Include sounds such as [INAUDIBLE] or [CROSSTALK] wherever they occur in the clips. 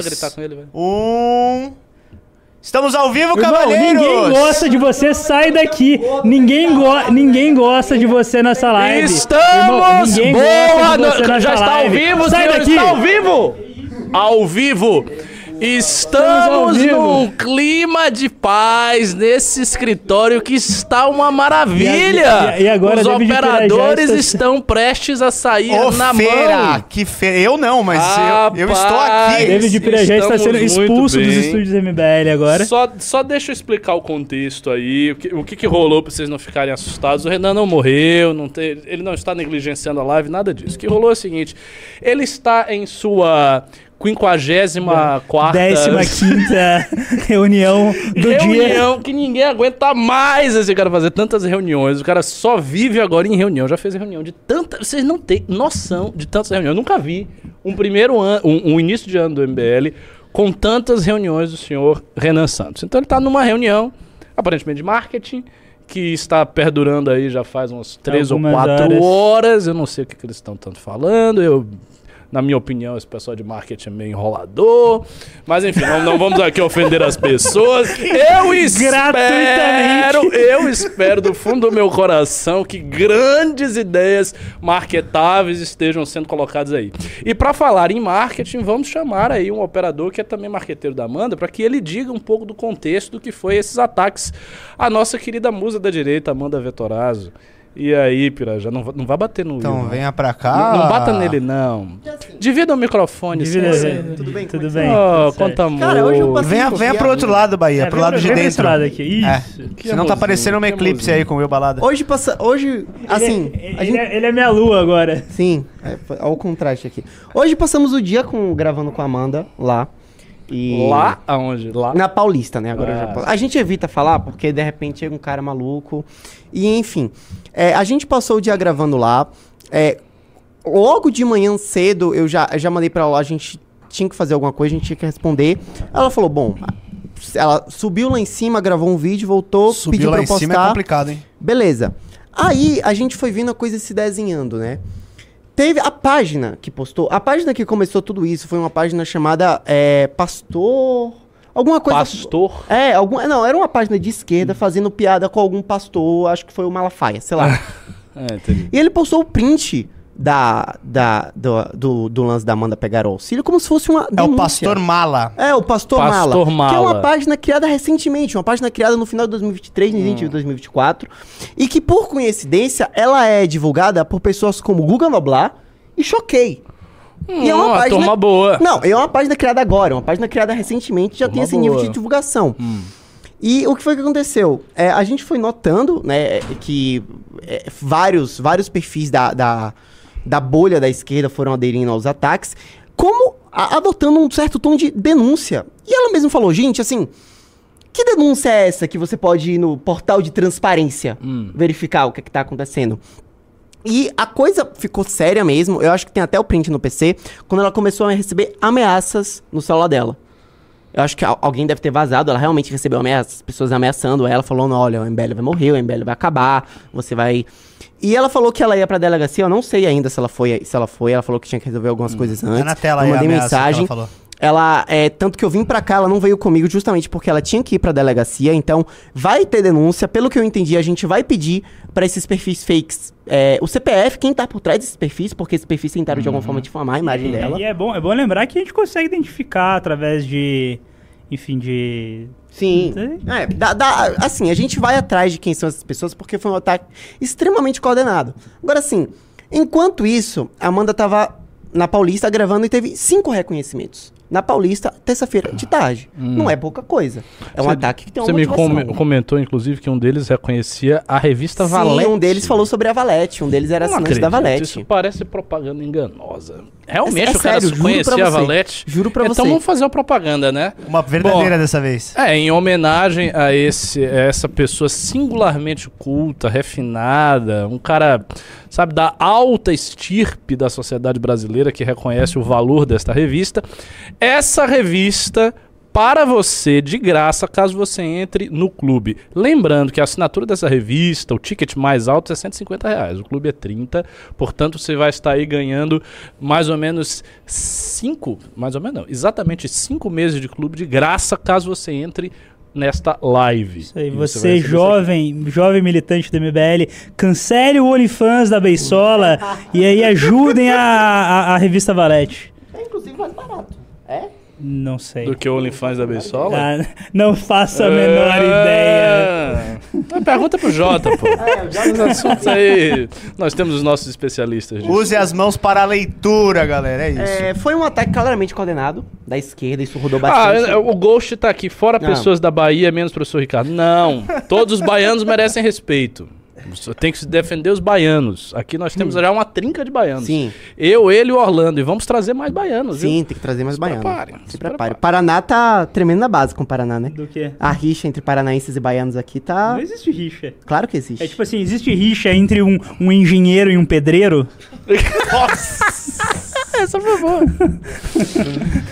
A gritar com ele, velho. Um. Estamos ao vivo, Irmão, cavaleiros! ninguém gosta de você, sai daqui. Ninguém, go ninguém gosta de você nessa live. Estamos! ninguém Boa gosta de você noite! nessa Já está ao live. vivo, Sai senhor, daqui! está ao vivo! Ao vivo! Estamos num clima de paz nesse escritório que está uma maravilha! E- e- e agora Os operadores está- estão prestes a sair Ô, na feira! mão. Que feira! Eu não, mas eu, eu estou aqui. David Pirajá está sendo expulso dos bem. estúdios MBL agora. Só, só deixa eu explicar o contexto aí, o que, o que, que rolou pra vocês não ficarem assustados. O Renan não morreu, não tem, ele não está negligenciando a live, nada disso. O que rolou é o seguinte: ele está em sua 54 Décima quinta [LAUGHS] reunião do dia. reunião que ninguém aguenta mais esse cara fazer tantas reuniões. O cara só vive agora em reunião. Já fez reunião de tantas. Vocês não têm noção de tantas reuniões. Eu nunca vi um primeiro ano, um, um início de ano do MBL com tantas reuniões do senhor Renan Santos. Então ele está numa reunião, aparentemente de marketing, que está perdurando aí já faz umas três ou Algumas quatro horas. horas. Eu não sei o que, que eles estão tanto falando. Eu na minha opinião, esse pessoal de marketing é meio enrolador. Mas enfim, não, não vamos aqui ofender as pessoas. Eu espero, eu espero do fundo do meu coração que grandes ideias marketáveis estejam sendo colocadas aí. E para falar em marketing, vamos chamar aí um operador que é também marqueteiro da Amanda, para que ele diga um pouco do contexto do que foi esses ataques à nossa querida musa da direita, Amanda Vetorazzo. E aí, Pirajá, não, não vai bater no Então Will, não. venha pra cá. Não, não bata nele, não. Divida o microfone. Divida- sim, sim. Tudo bem? Tudo é bem. Oh, tudo conta amor. Cara, hoje eu passei- Venha, venha pro outro lado, Bahia, É, pro lado pra- de dentro. lado aqui. Isso. É. Que Senão tá amorzinho, parecendo uma eclipse amorzinho. aí com o Will Balada. Hoje passa. Hoje. Assim. ele, a ele gente- é, ele é minha lua agora. Sim, é, olha o contraste aqui. Hoje passamos o dia com, gravando com a Amanda lá. E... Lá? Aonde? Lá? Na Paulista, né? Agora eu já Ah. posso- A gente evita falar porque de repente chega um cara maluco. E enfim. É, a gente passou o dia gravando lá. É, logo de manhã cedo eu já, eu já mandei pra ela, a gente tinha que fazer alguma coisa, a gente tinha que responder. Ela falou: bom. Ela subiu lá em cima, gravou um vídeo, voltou, pediu Subiu pra lá eu em cima é postar. complicado, hein? Beleza. Aí a gente foi vendo a coisa se desenhando, né? Teve a página que postou. A página que começou tudo isso foi uma página chamada é, Pastor. Alguma coisa. Pastor. É, algum, não, era uma página de esquerda fazendo piada com algum pastor, acho que foi o Malafaia, sei lá. [LAUGHS] É, entendi. e ele postou o print da, da, do, do, do lance da Amanda pegar o auxílio como se fosse uma É o denúncia. Pastor Mala. É, o Pastor, Pastor Mala, Que é uma Mala. página criada recentemente, uma página criada no final de 2023, no início de 2024. E que, por coincidência, ela é divulgada por pessoas como Guga Noblar e Choquei. E é Hum, uma uma página- turma boa. Não, é uma página criada agora, uma página criada recentemente, já Turma tem esse nível boa. de divulgação. Hum. E o que foi que aconteceu? É, a gente foi notando, né, que é, vários, vários perfis da, da, da bolha da esquerda foram aderindo aos ataques, como a- adotando um certo tom de denúncia. E ela mesma falou, gente, assim, que denúncia é essa que você pode ir no portal de transparência Hum. verificar o que, é que tá acontecendo? E a coisa ficou séria mesmo, eu acho que tem até o print no PC, quando ela começou a receber ameaças no celular dela. Eu acho que al- alguém deve ter vazado, ela realmente recebeu ameaças, pessoas ameaçando ela, falando, olha, o MBL vai morrer, o MBL vai acabar, você vai... E ela falou que ela ia pra delegacia, eu não sei ainda se ela foi, se ela foi, ela falou que tinha que resolver algumas coisas antes. Tá na tela eu mandei mensagem. ela. Ela, é, tanto que eu vim pra cá, ela não veio comigo justamente porque ela tinha que ir pra delegacia, então vai ter denúncia. Pelo que eu entendi, a gente vai pedir pra esses perfis fakes é, o CPF, quem tá por trás desses perfis, porque esses perfis tentaram de alguma forma difamar a imagem dela. E é bom, é bom lembrar que a gente consegue identificar através de. Enfim, de. Sim. É, dá- dá- assim, a gente vai atrás de quem são essas pessoas porque foi um ataque extremamente coordenado. Agora, assim, enquanto isso, a Amanda tava na Paulista gravando e teve cinco reconhecimentos. Na Paulista, terça-feira de tarde. Não é pouca coisa. É um Você- ataque que tem uma Você me come- comentou, inclusive, que um deles reconhecia a revista Sim, Valete. um deles falou sobre a Valete. Um deles era Não assinante da acredito, Valete. Isso parece propaganda enganosa. Realmente É- é o cara sério, juro conhecia pra a você. Valete. Juro pra então você. vamos fazer uma propaganda, né? Uma verdadeira dessa vez. É, em homenagem a, esse, a essa pessoa singularmente culta, refinada, um cara, sabe, da alta estirpe da sociedade brasileira que reconhece o valor desta revista. Essa revista para você de graça caso você entre no clube. Lembrando que a assinatura dessa revista, o ticket mais alto é 150 reais, o clube é 30, portanto você vai estar aí ganhando mais ou menos 5, mais ou menos não, exatamente 5 meses de clube de graça caso você entre nesta live. Isso aí, você, receber jovem, jovem militante do MBL, cancele o OnlyFans da Beisola [LAUGHS] e aí ajudem a, a, a revista Valete. É inclusive mais barato. É? Não sei. do que o OnlyFans da Beisola? Ah, não faço a menor ideia. ideia. Pergunta pro Jota, pô. [LAUGHS] Esses assuntos aí, nós temos os nossos especialistas disso. Use as mãos para a leitura, galera. É isso. É, foi um ataque claramente coordenado da esquerda, isso rodou Ah, bastante. é, o Ghost tá aqui, fora Não. pessoas da Bahia, menos professor Ricardo. Não, todos os baianos merecem respeito. Tem que se defender os baianos. Aqui nós temos já uma trinca de baianos. Sim. Eu, ele e o Orlando. E vamos trazer mais baianos, viu? Sim, tem que trazer mais baianos. preparem, Se se prepare. preparem. Paraná tá tremendo na base com o Paraná, né? Do quê? A rixa entre paranaenses e baianos aqui tá. Não existe rixa. Claro que existe. É tipo assim, existe rixa entre um, um engenheiro e um pedreiro? [LAUGHS] [LAUGHS] Essa foi boa.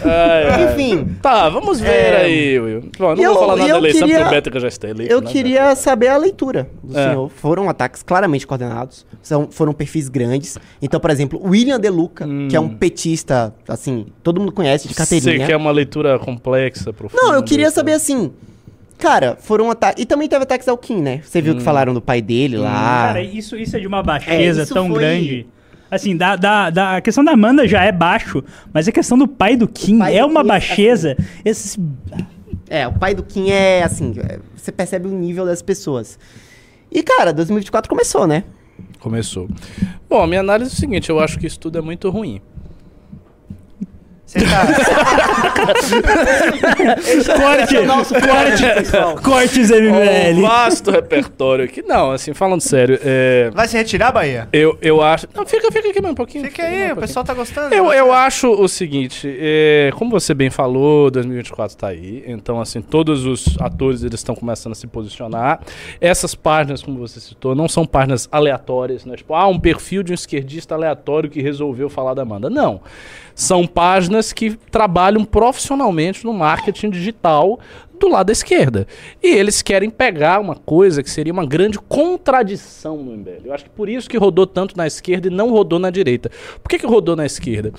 Ai. Enfim, Tá, vamos ver É. aí, Will. Bom, eu não E vou eu- falar nada eu da eleição, queria- porque o Bética já está eleito. eu né, queria saber a leitura do É. senhor. Foram ataques claramente coordenados, são, foram perfis grandes. Então, por exemplo, o William De Luca, que é um petista, assim, todo mundo conhece de Hum. Você carteirinha. quer uma leitura complexa, profunda? Não, eu queria então. saber assim. Cara, foram ataques. E também teve ataques ao Kim, né? Você viu Hum. que falaram do pai dele lá. Cara, isso, isso é de uma É, baixeza isso tão foi- grande. Assim, da, da, da- a questão da Amanda já é baixo, mas a questão do pai do Kim pai é do uma Kim, baixeza. Esse, É, o pai do Kim é assim, é, você percebe o nível das pessoas. E, cara, 2024 começou, né? Começou. Bom, a minha análise é o seguinte, eu acho que isso tudo é muito ruim. Você tá... [LAUGHS] corte, corte, cortes Um MBL. vasto repertório aqui. Não, assim, falando sério, é, Vai se retirar, Bahia? eu, eu acho... Não, fica, fica aqui mais um pouquinho. Fica um aí, o pouquinho. pessoal tá gostando. Eu, de eu acho o seguinte, é, como você bem falou, 2024 tá aí, então assim, todos os atores eles estão começando a se posicionar. Essas páginas, como você citou, não são páginas aleatórias, né? Tipo, ah, um perfil de um esquerdista aleatório que resolveu falar da Amanda. Não. São páginas que trabalham profissionalmente no marketing digital do lado da esquerda. E eles querem pegar uma coisa que seria uma grande contradição no MBL. Eu acho que por isso que rodou tanto na esquerda e não rodou na direita. Por que, que rodou na esquerda?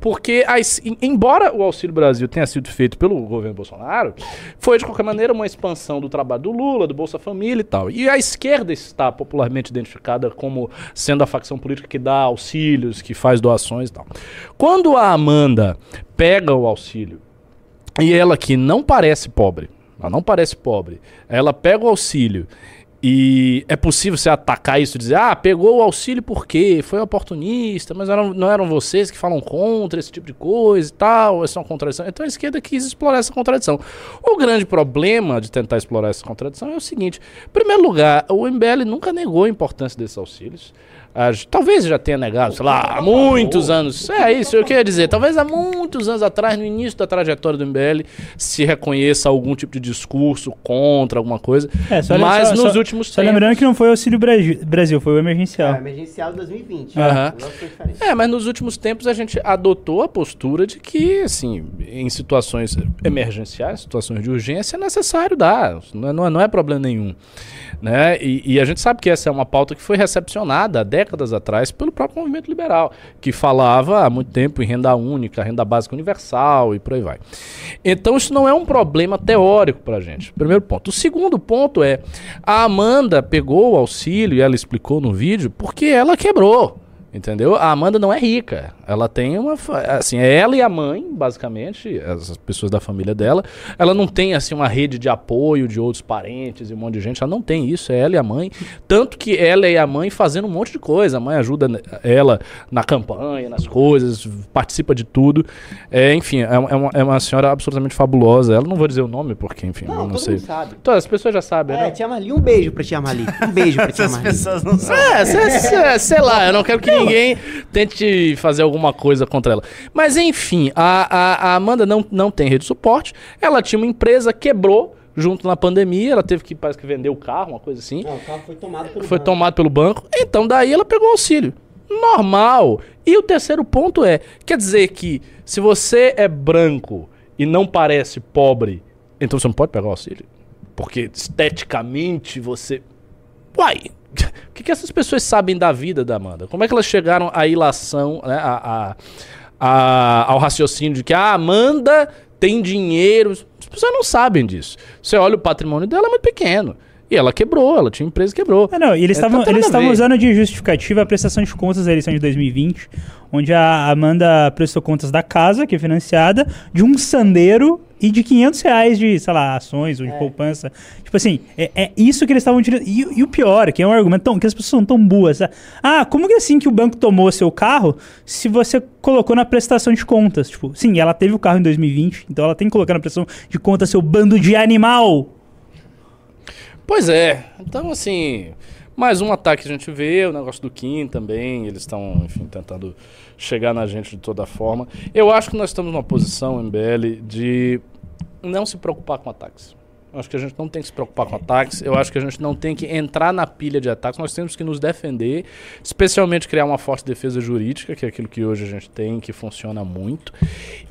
Porque, a es- em- embora o Auxílio Brasil tenha sido feito pelo governo Bolsonaro, foi de qualquer maneira uma expansão do trabalho do Lula, do Bolsa Família e tal. E a esquerda está popularmente identificada como sendo a facção política que dá auxílios, que faz doações e tal. Quando a Amanda pega o auxílio e ela que não parece pobre, ela não parece pobre, ela pega o auxílio e é possível você atacar isso e dizer, ah, pegou o auxílio porque foi oportunista, mas eram- não eram vocês que falam contra esse tipo de coisa e tal, essa é uma contradição. Então a esquerda quis explorar essa contradição. O grande problema de tentar explorar essa contradição é o seguinte: em primeiro lugar, o MBL nunca negou a importância desses auxílios. Ah, talvez já tenha negado, sei lá, há muitos anos. É isso, eu queria dizer. Talvez há muitos anos atrás, no início da trajetória do MBL, se reconheça algum tipo de discurso contra alguma coisa. É, só- mas só- nos só- últimos Só lembrando que não foi o Auxílio Brasil, foi o emergencial. É, emergencial de 2020. Aham. Não foi diferente. É, mas nos últimos tempos a gente adotou a postura de que, assim, em situações emergenciais, situações de urgência, é necessário dar. Não é, não é, não é problema nenhum. Né? E, e a gente sabe que essa é uma pauta que foi recepcionada há décadas atrás pelo próprio movimento liberal, que falava há muito tempo em renda única, renda básica universal e por aí vai. Então isso não é um problema teórico pra gente. Primeiro ponto. O segundo ponto é, a Amanda pegou o auxílio, e ela explicou no vídeo, porque ela quebrou. Entendeu? A Amanda não é rica. Ela tem uma. Assim, é ela e a mãe, basicamente, as pessoas da família dela. Ela não tem, assim, uma rede de apoio de outros parentes e um monte de gente. Ela não tem isso. É ela e a mãe. Tanto que ela e a mãe fazendo um monte de coisa. A mãe ajuda ela na campanha, nas coisas, participa de tudo. É, enfim, é, uma- é uma, é senhora absolutamente fabulosa. Ela não vou dizer o nome, porque, enfim, eu Não, não todo sei. mundo sabe. Todas as pessoas já sabem, É, né? Tia Marli, um beijo pra Tia Marli. Um beijo pra Tia Essas Marli. pessoas não sabem. É, sei lá, eu não quero que ninguém tente fazer alguma coisa contra ela. Mas enfim, a, a, a Amanda não, não tem rede de suporte. Ela tinha uma empresa, quebrou junto na pandemia. Ela teve que, parece que vender o carro, uma coisa assim. Não, o carro foi tomado pelo Foi banco. tomado pelo banco. Então daí ela pegou auxílio. Normal. E o terceiro ponto é, quer dizer que se você é branco e não parece pobre, então você não pode pegar o auxílio? Porque esteticamente você. Uai! O que, que essas pessoas sabem da vida da Amanda? Como é que elas chegaram à ilação, né, a, a- a- ao raciocínio de que a Amanda tem dinheiro? As pessoas não sabem disso. Você olha o patrimônio dela, é muito pequeno. E ela quebrou, ela tinha empresa e quebrou. Ah, não, e eles É, estavam não tem eles estavam usando de justificativa a prestação de contas da eleição de 2020, onde a Amanda prestou contas da casa, que é financiada, de um sandeiro e de 500 reais de, sei lá, ações ou de poupança. Tipo assim, é, é isso que eles estavam utilizando. E, e o pior, que é um argumento tão, que as pessoas são tão boas. sabe? Ah, como que é assim que o banco tomou seu carro se você colocou na prestação de contas? Tipo, sim, ela teve o carro em 2020, então ela tem que colocar na prestação de contas seu bando de animal. Pois é. Então, assim, mais um ataque que a gente vê, o negócio do Kim também, eles estão, enfim, tentando chegar na gente de toda forma. Eu acho que nós estamos numa posição, MBL, de não se preocupar com ataques. Acho que a gente não tem que se preocupar com ataques. Eu acho que a gente não tem que entrar na pilha de ataques. Nós temos que nos defender, especialmente criar uma forte defesa jurídica, que é aquilo que hoje a gente tem, que funciona muito.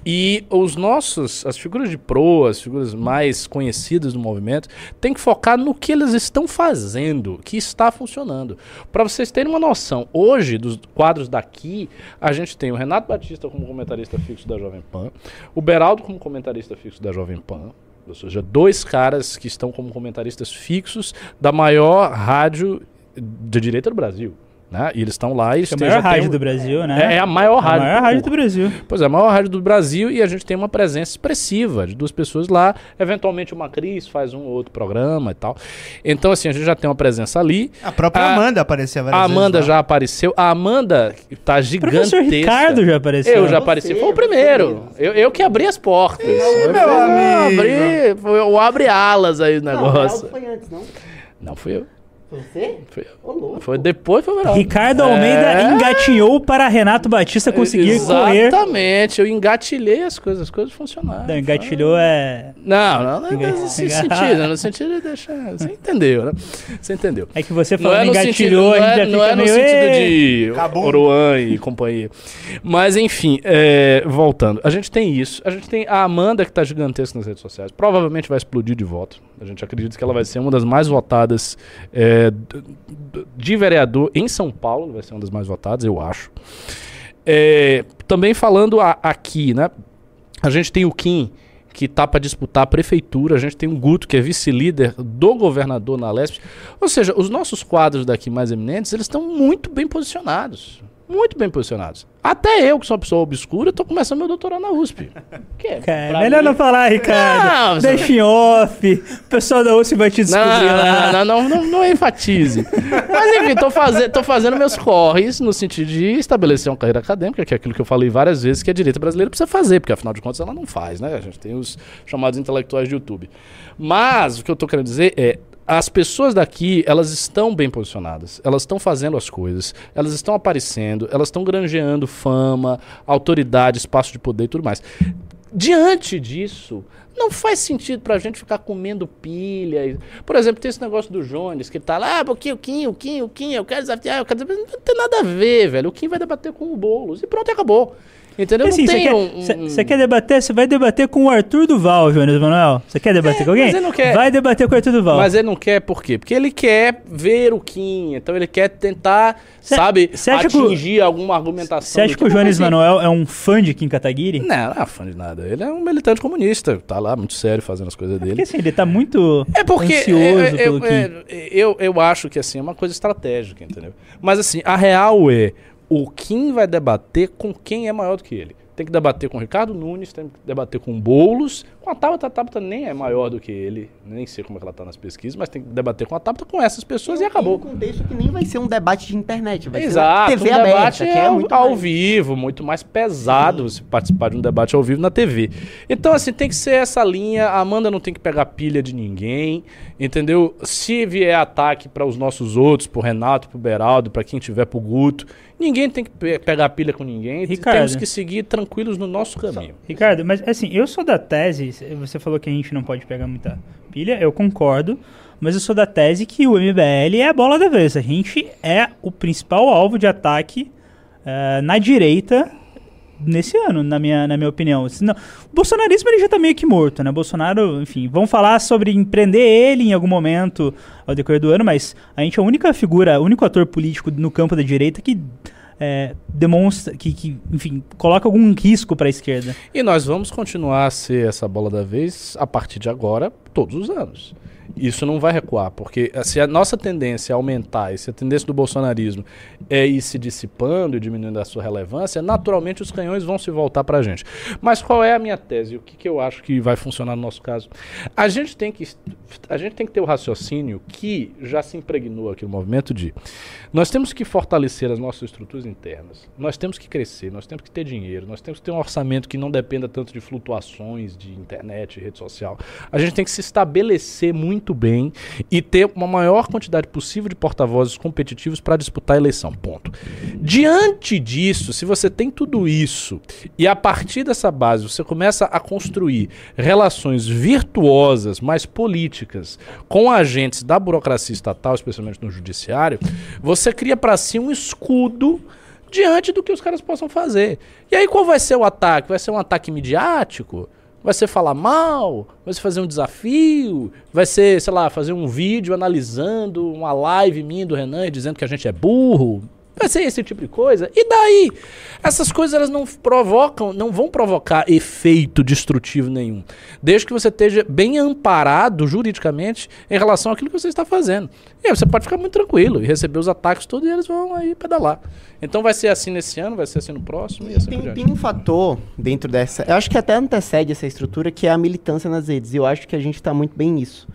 E os nossos, as figuras de proa, as figuras mais conhecidas do movimento, tem que focar no que eles estão fazendo, que está funcionando. Para vocês terem uma noção, hoje, dos quadros daqui, a gente tem o Renato Batista como comentarista fixo da Jovem Pan, o Beraldo como comentarista fixo da Jovem Pan, ou seja, dois caras que estão como comentaristas fixos da maior rádio de direita do Brasil. Né? E eles estão lá e é a maior rádio um- do Brasil, né? É, é a maior A rádio. maior rádio do Brasil. Pois é, a maior rádio do Brasil e a gente tem uma presença expressiva de duas pessoas lá. Eventualmente uma Cris faz um ou outro programa e tal. Então, assim, a gente já tem uma presença ali. A própria A- Amanda aparecia várias A vezes. Amanda lá. já apareceu. A Amanda tá O gigantesca. professor Ricardo já apareceu. Eu já Você, apareci. Foi o primeiro. Eu, eu que abri as portas. Eu meu amigo. abri, foi o abre alas aí o Não, o negócio. Geraldo foi antes, não? Não, fui eu. Foi você? Foi, foi depois, foi o Verão. Ricardo Almeida É. engatinhou para Renato Batista conseguir correr. Exatamente. Eu engatilhei as coisas. As coisas funcionaram. Não, engatilhou é. Não, não, não, Enga- nesse sentido, no sentido de deixar. Você entendeu, né? Você entendeu. É que você Não falando é no sentido, engatilhou, não a gente é, já não fica é no meio. sentido de Acabou. Oruan e companhia. Mas enfim, é, voltando. A gente tem isso. A gente tem a Amanda que tá gigantesca nas redes sociais. Provavelmente vai explodir de voto. A gente acredita que ela vai ser uma das mais votadas é, d- de vereador em São Paulo. Vai ser uma das mais votadas, eu acho. É, também falando a- aqui, né? A gente tem o Kim, que tá para disputar a prefeitura. A gente tem o Guto, que é vice-líder do governador na Lesp. Ou seja, os nossos quadros daqui mais eminentes, eles estão muito bem posicionados. Muito bem posicionados. Até eu, que sou uma pessoa obscura, tô começando meu doutorado na USP. Que é, Cara, melhor mim- não falar, Ricardo. Não, você- Deixa em off. O pessoal da USP vai te descobrir lá. Não, não, não, não, não enfatize. Mas enfim, tô, faze tô fazendo meus corres no sentido de estabelecer uma carreira acadêmica, que é aquilo que eu falei várias vezes que a direita brasileira precisa fazer, porque afinal de contas ela não faz, né? A gente tem os chamados intelectuais de YouTube. Mas o que eu tô querendo dizer é. As pessoas daqui, elas estão bem posicionadas, elas estão fazendo as coisas, elas estão aparecendo, elas estão granjeando fama, autoridade, espaço de poder e tudo mais. Diante disso, não faz sentido pra gente ficar comendo pilha. Por exemplo, tem esse negócio do Jones, que tá lá, ah, porque o Kim, o Kim, o Kim, eu quero desafiar, eu quero desafiar. Não tem nada a ver, velho. O Kim vai debater com o Boulos e pronto, acabou. Entendeu? Assim, não você tem quer, um- cê- um- cê quer debater? Você vai debater com o Arthur Duval, Jonas Manuel. Você quer debater É, com alguém? mas ele não quer. Vai debater com o Arthur Duval. Mas ele não quer por quê? Porque ele quer ver o Kim, então ele quer tentar, Cê- sabe, cê acha que atingir alguma argumentação. Você acha que o tipo, Jones mas, Manuel é um fã de Kim Kataguiri? Não, não é fã de nada. Ele é um militante comunista, tá lá muito sério fazendo as coisas dele. Porque assim, ele tá muito É porque ansioso é, é, pelo eu, Kim. é, eu, eu acho que assim, é uma coisa estratégica, entendeu? Mas assim, a real é, o Kim vai debater com quem é maior do que ele. Tem que debater com o Ricardo Nunes, tem que debater com o Boulos, com a Tabata, a Tabata nem é maior do que ele, nem sei como é que ela tá nas pesquisas, mas tem que debater com a Tabata, com essas pessoas e Tem acabou. um contexto que nem vai ser um debate de internet, vai Exato, ser TV um aberta, debate que é ao, muito ao mais- vivo, muito mais pesado você participar de um debate ao vivo na TV. Então, assim, tem que ser essa linha. A Amanda não tem que pegar pilha de ninguém, entendeu? Se vier ataque para os nossos outros, pro Renato, pro Beraldo, para quem tiver pro Guto, ninguém tem que pe- pegar pilha com ninguém. Ricardo. Temos que seguir tranquilos no nosso caminho. Ricardo, mas assim, eu sou da tese, você falou que a gente não pode pegar muita pilha, eu concordo, mas eu sou da tese que o MBL é a bola da vez. A gente é o principal alvo de ataque eh, na direita nesse ano, na minha, na minha opinião. Senão, o bolsonarismo ele já tá meio que morto, né? Bolsonaro, enfim, vão falar sobre empreender ele em algum momento ao decorrer do ano, mas a gente é a única figura, o único ator político no campo da direita que é, demonstra, que, que, enfim, coloca algum risco para a esquerda. E nós vamos continuar a ser essa bola da vez a partir de agora, todos os anos. Isso não vai recuar, porque se a nossa tendência é aumentar, e se a tendência do bolsonarismo é ir se dissipando e diminuindo a sua relevância, naturalmente os canhões vão se voltar para a gente. Mas qual é a minha tese? O que, que eu acho que vai funcionar no nosso caso? A gente tem que, a gente tem que ter o raciocínio que já se impregnou aqui no movimento de nós temos que fortalecer as nossas estruturas internas, nós temos que crescer, nós temos que ter dinheiro, nós temos que ter um orçamento que não dependa tanto de flutuações de internet, rede social. A gente tem que se estabelecer muito muito bem e ter uma maior quantidade possível de porta-vozes competitivos para disputar a eleição. Ponto. Diante disso, se você tem tudo isso e a partir dessa base você começa a construir relações virtuosas, mais políticas, com agentes da burocracia estatal, especialmente no judiciário, você cria para si um escudo diante do que os caras possam fazer. E aí qual vai ser o ataque? Vai ser um ataque midiático? Vai ser falar mal? Vai ser fazer um desafio? Vai ser, sei lá, fazer um vídeo analisando uma live minha do Renan dizendo que a gente é burro? Vai ser esse tipo de coisa? E daí? Essas coisas elas não provocam, não vão provocar efeito destrutivo nenhum. Desde que você esteja bem amparado juridicamente em relação àquilo que você está fazendo. E aí você pode ficar muito tranquilo e receber os ataques todos e eles vão aí pedalar. Então vai ser assim nesse ano, vai ser assim no próximo e assim Tem, tem um fator dentro dessa. Eu acho que até antecede essa estrutura, que é a militância nas redes. E eu acho que a gente tá muito bem nisso.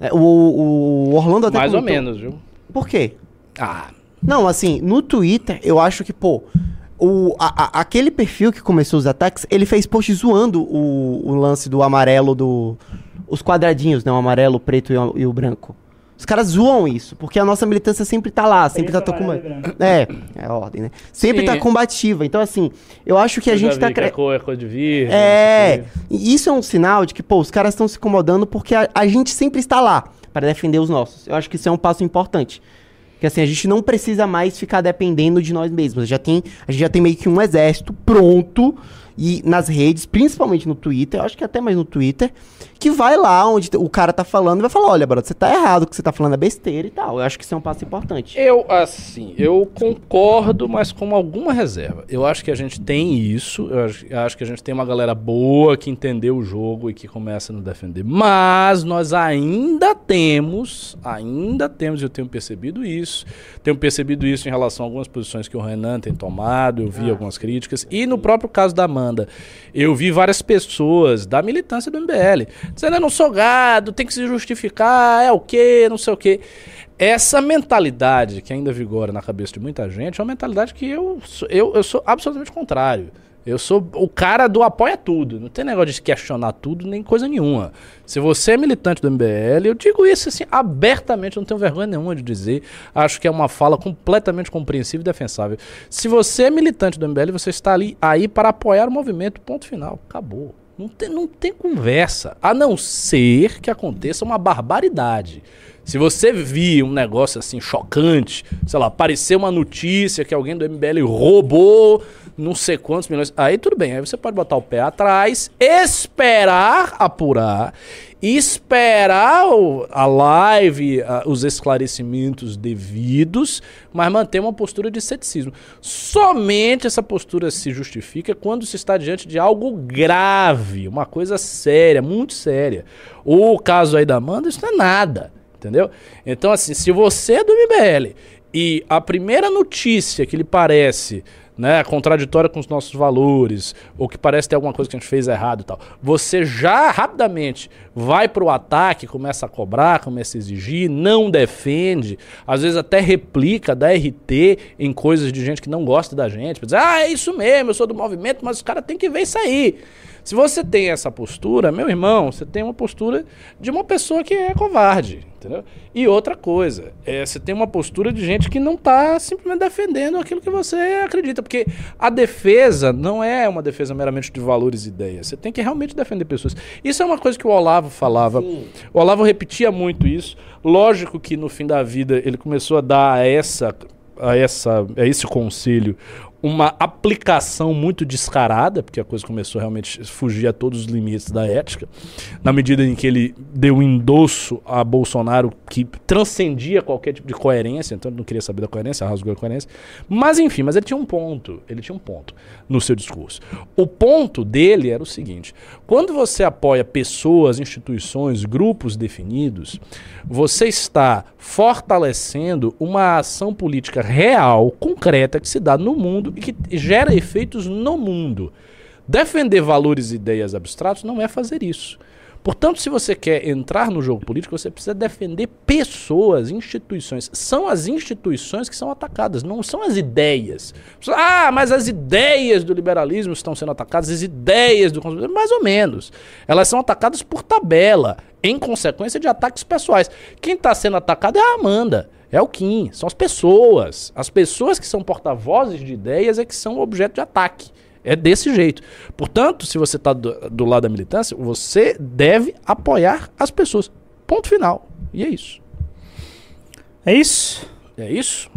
É, O, o Orlando até Mais ou comentou- menos, viu? Por quê? Ah, Não, assim, no Twitter, eu acho que, pô, o, a- a- aquele perfil que começou os ataques, ele fez post zoando o, o lance do amarelo do. Os quadradinhos, né? O amarelo, o preto e o, e o branco. Os caras zoam isso, porque a nossa militância sempre tá lá, sempre Preto, tá, tá com. e. É, é a ordem, né? Sempre Sim. tá combativa. Então, assim, eu acho que a eu já gente tá. cre- é cor, é cor de virgem. É, e isso é um sinal de que, pô, os caras estão se incomodando porque a, a gente sempre está lá para defender os nossos. Eu acho que isso é um passo importante. Que assim, a gente não precisa mais ficar dependendo de nós mesmos. Já tem, a gente já tem meio que um exército pronto e nas redes, principalmente no Twitter, eu acho que até mais no Twitter, que vai lá onde o cara tá falando e vai falar, olha, brother, você tá errado, o que você tá falando é besteira e tal. Eu acho que isso é um passo importante. Eu, assim, eu concordo, mas com alguma reserva. Eu acho que a gente tem isso, eu acho, eu acho que a gente tem uma galera boa que entendeu o jogo e que começa a nos defender. Mas nós ainda temos, ainda temos, eu tenho percebido isso, tenho percebido isso em relação a algumas posições que o Renan tem tomado, eu vi algumas críticas, e no próprio caso da Amanda, eu vi várias pessoas da militância do MBL dizendo, eu não sou gado, tem que se justificar, é o quê, não sei o quê. Essa mentalidade que ainda vigora na cabeça de muita gente é uma mentalidade que eu sou, eu, eu sou absolutamente contrário. Eu sou o cara do apoia tudo. Não tem negócio de questionar tudo, nem coisa nenhuma. Se você é militante do MBL, eu digo isso assim abertamente, não tenho vergonha nenhuma de dizer. Acho que é uma fala completamente compreensível e defensável. Se você é militante do MBL, você está ali aí para apoiar o movimento, ponto final. Acabou. Não tem, não tem conversa. A não ser que aconteça uma barbaridade. Se você vir um negócio assim chocante, sei lá, aparecer uma notícia que alguém do MBL roubou não sei quantos milhões, aí tudo bem, aí você pode botar o pé atrás, esperar apurar, esperar a live, os esclarecimentos devidos, mas manter uma postura de ceticismo. Somente essa postura se justifica quando se está diante de algo grave, uma coisa séria, muito séria. O caso aí da Amanda, isso não é nada. Entendeu? Então, assim, se você é do MBL e a primeira notícia que lhe parece né, contraditória com os nossos valores, ou que parece ter alguma coisa que a gente fez errado e tal, você já rapidamente vai pro ataque, começa a cobrar, começa a exigir, não defende, às vezes até replica, dá RT em coisas de gente que não gosta da gente, dizer, ah, é isso mesmo, eu sou do movimento, mas os caras têm que ver isso aí. Se você tem essa postura, meu irmão, você tem uma postura de uma pessoa que é covarde, entendeu? E outra coisa, é, você tem uma postura de gente que não está simplesmente defendendo aquilo que você acredita, porque a defesa não é uma defesa meramente de valores e ideias. Você tem que realmente defender pessoas. Isso é uma coisa que o Olavo falava. O Olavo repetia muito isso. Lógico que no fim da vida ele começou a dar a essa a, essa, a esse conselho uma aplicação muito descarada, porque a coisa começou realmente a fugir a todos os limites da ética, na medida em que ele deu endosso a Bolsonaro que transcendia qualquer tipo de coerência, então ele não queria saber da coerência, rasgou a coerência. Mas enfim, mas ele tinha um ponto, ele tinha um ponto no seu discurso. O ponto dele era o seguinte: quando você apoia pessoas, instituições, grupos definidos, você está fortalecendo uma ação política real, concreta, que se dá no mundo e que gera efeitos no mundo. Defender valores e ideias abstratos não é fazer isso. Portanto, se você quer entrar no jogo político, você precisa defender pessoas, instituições. São as instituições que são atacadas, não são as ideias. Ah, mas as ideias do liberalismo estão sendo atacadas, as ideias do conservadorismo, mais ou menos. Elas são atacadas por tabela, em consequência de ataques pessoais. Quem está sendo atacado é a Amanda. É o Kim, são as pessoas. As pessoas que são porta-vozes de ideias é que são objeto de ataque. É desse jeito. Portanto, se você está do, do, lado da militância, você deve apoiar as pessoas. Ponto final. E é isso. É isso? É isso?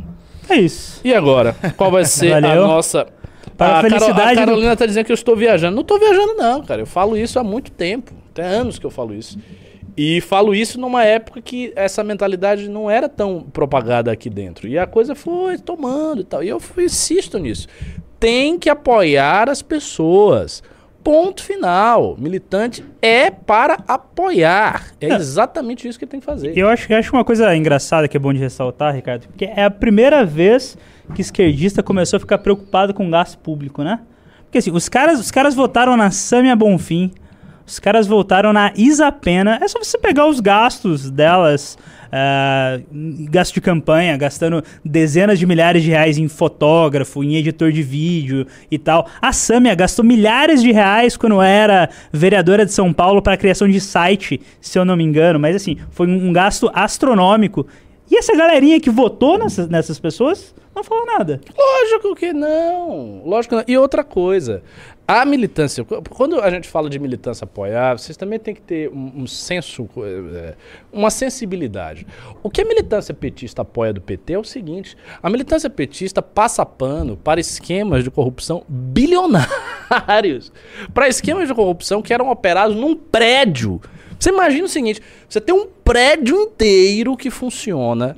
É isso. E agora? Qual vai ser a nossa. Para a Carol- felicidade a do- Carolina está dizendo que eu estou viajando. Não estou viajando, não, cara. Eu falo isso há muito tempo. Tem anos que eu falo isso. E falo isso numa época que essa mentalidade não era tão propagada aqui dentro. E a coisa foi tomando e tal. E eu insisto nisso. Tem que apoiar as pessoas. Ponto final. Militante é para apoiar. É exatamente isso que tem que fazer. Eu acho, eu acho uma coisa engraçada que é bom de ressaltar, Ricardo, porque é a primeira vez que esquerdista começou a ficar preocupado com gasto público, né? Porque assim, os caras, os caras votaram na Samia Bonfim, os caras votaram na Isa Pena. É só você pegar os gastos delas, em gasto de campanha, gastando dezenas de milhares de reais em fotógrafo, em editor de vídeo e tal. A Samia gastou milhares de reais quando era vereadora de São Paulo para a criação de site, se eu não me engano. Mas assim, foi um gasto astronômico. E essa galerinha que votou nessas, nessas pessoas não falou nada. Lógico que não. Lógico que não. E outra coisa, a militância, qu- quando a gente fala de militância apoiar, vocês também têm que ter um, um senso, eh, uma sensibilidade. O que a militância petista apoia do PT é o seguinte: a militância petista passa pano para esquemas de corrupção bilionários. [LAUGHS] Para esquemas de corrupção que eram operados num prédio. Você imagina o seguinte: você tem um prédio inteiro que funciona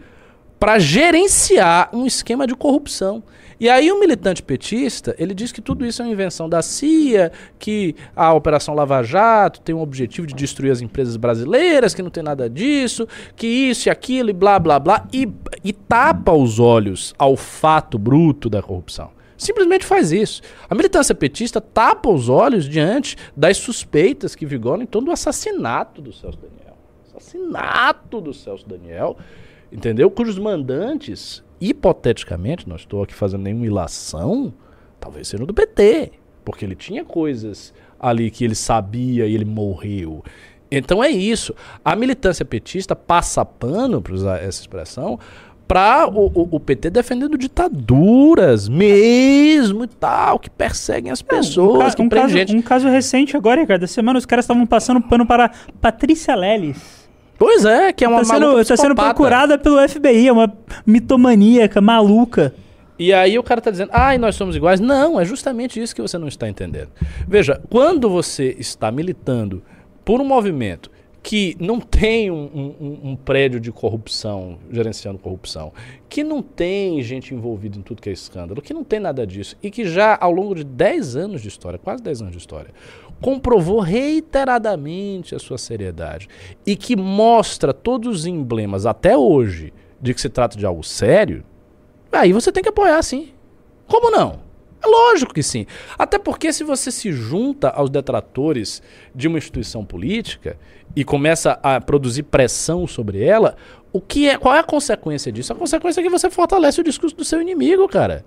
para gerenciar um esquema de corrupção. E aí o militante petista, ele diz que tudo isso é uma invenção da CIA, que a Operação Lava Jato tem o objetivo de destruir as empresas brasileiras, que não tem nada disso, que isso e aquilo e blá blá blá, e, e tapa os olhos ao fato bruto da corrupção. Simplesmente faz isso. A militância petista tapa os olhos diante das suspeitas que vigoram em torno do assassinato do Celso Daniel. Assassinato do Celso Daniel entendeu? Cujos mandantes, hipoteticamente, não estou aqui fazendo nenhuma ilação, talvez sejam do PT, porque ele tinha coisas ali que ele sabia e ele morreu. Então é isso. A militância petista passa pano, para usar essa expressão, para o, o- o PT defendendo ditaduras mesmo e tal, que perseguem as pessoas, um, caso, que um, caso, um caso recente agora, Ricardo, da semana, os caras estavam passando pano para Patrícia Leles. Pois é, que é uma Tá sendo, maluca tá sendo procurada pelo FBI, é uma mitomaníaca, maluca. E aí o cara tá dizendo, ai, nós somos iguais. Não, é justamente isso que você não está entendendo. Veja, quando você está militando por um movimento que não tem um, um- um prédio de corrupção, gerenciando corrupção, que não tem gente envolvida em tudo que é escândalo, que não tem nada disso, e que já ao longo de 10 anos de história, quase 10 anos de história, comprovou reiteradamente a sua seriedade e que mostra todos os emblemas até hoje de que se trata de algo sério, Aí você tem que apoiar, sim. Como não? É lógico que sim. Até porque se você se junta aos detratores de uma instituição política e começa a produzir pressão sobre ela, o que é, qual é a consequência disso? A consequência é que você fortalece o discurso do seu inimigo, cara.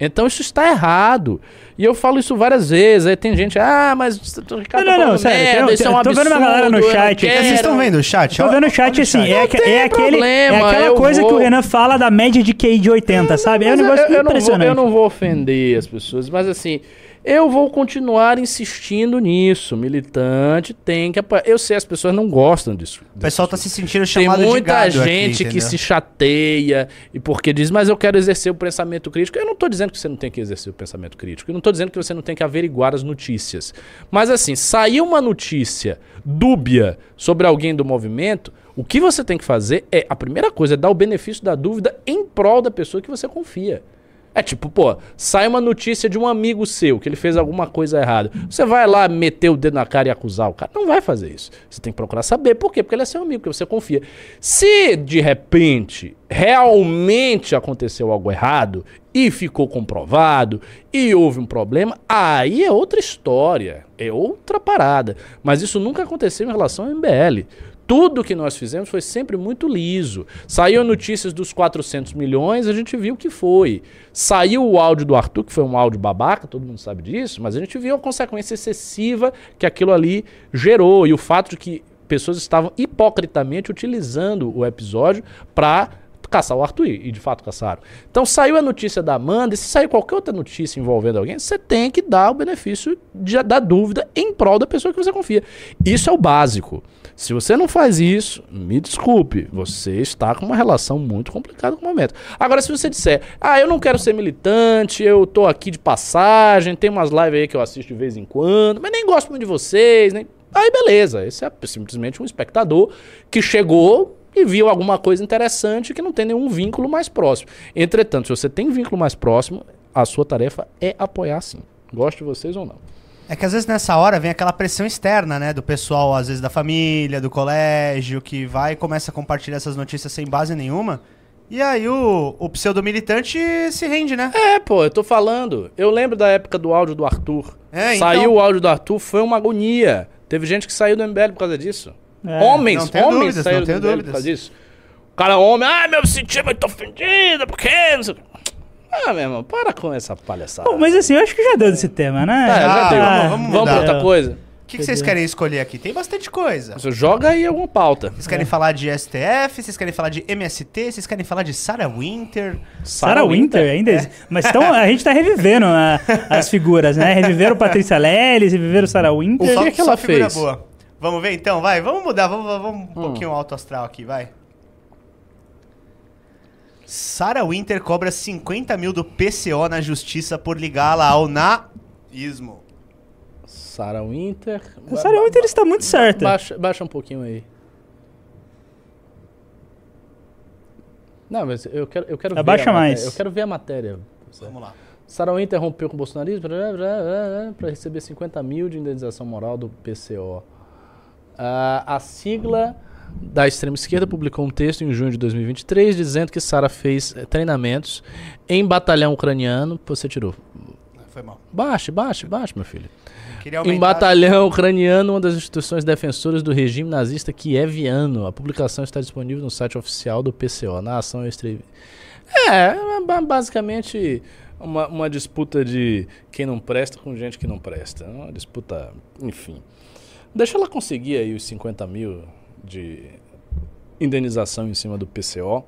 Então isso está errado. E eu falo isso várias vezes. Aí tem gente, ah, mas o Ricardo Não, tá não, falando sério, merda, tem- isso é um tô absurdo. vendo uma galera no não chat aqui. quero." Vocês estão vendo o chat? Tô vendo o olha chat assim, é, Não tem é aquele, é problema, aquela eu coisa que o vou- Renan fala da média de QI de 80, sabe? É um negócio eu, eu não vou, impressionante. eu não vou ofender as pessoas, mas assim, Eu vou continuar insistindo nisso. Militante tem que apoiar. Eu sei, as pessoas não gostam disso. O pessoal tá se sentindo Tem chamado de muita gado aqui, gente que entendeu? se chateia e porque diz, mas eu quero exercer o pensamento crítico. Eu não tô dizendo que você não tem que exercer o pensamento crítico. Eu não tô dizendo que você não tem que averiguar as notícias. Mas assim, saiu uma notícia dúbia sobre alguém do movimento, o que você tem que fazer é, a primeira coisa, é dar o benefício da dúvida em prol da pessoa que você confia. É tipo, pô, sai uma notícia de um amigo seu que ele fez alguma coisa errada. Você vai lá meter o dedo na cara e acusar o cara? Não vai fazer isso. Você tem que procurar saber. Por quê? Porque ele é seu amigo, porque você confia. Se de repente realmente aconteceu algo errado e ficou comprovado e houve um problema, aí é outra história, é outra parada. Mas isso nunca aconteceu em relação ao MBL. Tudo que nós fizemos foi sempre muito liso. Saiu notícias dos 400 milhões, a gente viu o que foi. Saiu o áudio do Arthur, que foi um áudio babaca, todo mundo sabe disso, mas a gente viu a consequência excessiva que aquilo ali gerou e o fato de que pessoas estavam hipocritamente utilizando o episódio para caçar o Arthur e de fato caçaram. Então saiu a notícia da Amanda, e se sair qualquer outra notícia envolvendo alguém, você tem que dar o benefício de- da dúvida em prol da pessoa que você confia. Isso é o básico. Se você não faz isso, me desculpe, você está com uma relação muito complicada com o momento. Agora, se você disser, ah, eu não quero ser militante, eu tô aqui de passagem, tem umas lives aí que eu assisto de vez em quando, mas nem gosto muito de vocês, nem. Aí beleza, esse é simplesmente um espectador que chegou e viu alguma coisa interessante que não tem nenhum vínculo mais próximo. Entretanto, se você tem vínculo mais próximo, a sua tarefa é apoiar sim. Gosto de vocês ou não. É que às vezes nessa hora vem aquela pressão externa, né? Do pessoal, às vezes da família, do colégio, que vai e começa a compartilhar essas notícias sem base nenhuma. E aí o, o pseudo-militante se rende, né? É, pô, eu tô falando. Eu lembro da época do áudio do Arthur. É, então. Saiu o áudio do Arthur, foi uma agonia. Teve gente que saiu do MBL por causa disso. É, homens, homens dúvidas, saíram não tenho do MBL dúvidas. por causa disso. O cara homem, ah, meu, me senti muito ofendido, porque não sei o quê." Ah, meu irmão, para com essa palhaçada. Bom, mas assim, eu acho que já deu desse tema, né? É, já Ah, deu. vamos- Vamos, vamos vamos pra outra coisa. O que, que vocês querem escolher aqui? Tem bastante coisa. Você joga aí alguma pauta. Vocês querem falar de STF? Vocês querem falar de MST? Vocês querem falar de Sarah Winter? Sarah Winter ainda. existe. Mas então a gente tá revivendo a- as [LAUGHS] figuras, né? Reviveram Patrícia Leles, reviveram Sarah Winter. O que é que ela fez? boa. Vamos ver então, vai. Vamos mudar, vamos, vamos um pouquinho alto astral aqui, vai. Sarah Winter cobra 50 mil do PCO na justiça por ligá-la ao naísmo. Sarah Winter. A Sarah Winter está muito certa. Baixa, baixa um pouquinho aí. Não, mas eu quero, eu quero Abaixa ver a mais. matéria. Eu quero ver a matéria. Vamos lá. Sarah Winter rompeu com o bolsonarismo para receber 50 mil de indenização moral do PCO. Ah, a sigla da extrema esquerda publicou um texto em junho de 2023 dizendo que Sara fez eh, treinamentos em batalhão ucraniano. Você tirou. Foi mal. Baixe, baixe, baixe, meu filho. Em batalhão ucraniano, uma das instituições defensoras do regime nazista kieviano. A publicação está disponível no site oficial do PCO. Na ação eu escrevi. É, ba- basicamente uma, uma disputa de quem não presta com gente que não presta. Uma disputa, enfim. Deixa ela conseguir aí os 50 mil de indenização em cima do PCO.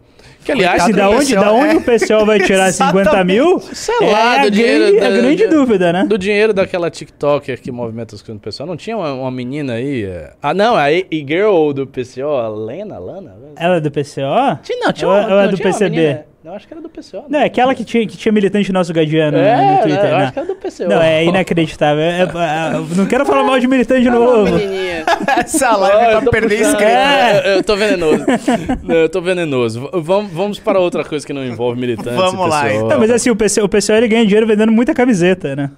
Que aliás, E da do onde, PCO, da onde é. o pessoal vai tirar [LAUGHS] 50 mil? sei É lá, a do dinheiro. grande, a da- grande da- dúvida, né? Do dinheiro daquela TikToker que movimenta as coisas do PCO. Não tinha uma, uma menina aí? é- Ah, não, a e girl do PCO, a Lena, Lana? Ela é do PCO? Tinha, não, tinha Ou- uma, ou é não do tinha uma PCB? Não, acho que era do PCO. Não, é aquela que tinha, que tinha militante nosso gadiano É, no Twitter, eu né? acho que era do PCO. Não, é inacreditável. É- é- eu não quero falar mal de militante de novo. Essa live é eu pra tô perder inscrito. É, eu, tô venenoso. Não, eu tô venenoso. Vamos, vamos para outra coisa que não envolve militantes. Vamos lá, então. Não, mas assim, o PCO, o PCO ele ganha dinheiro vendendo muita camiseta, né?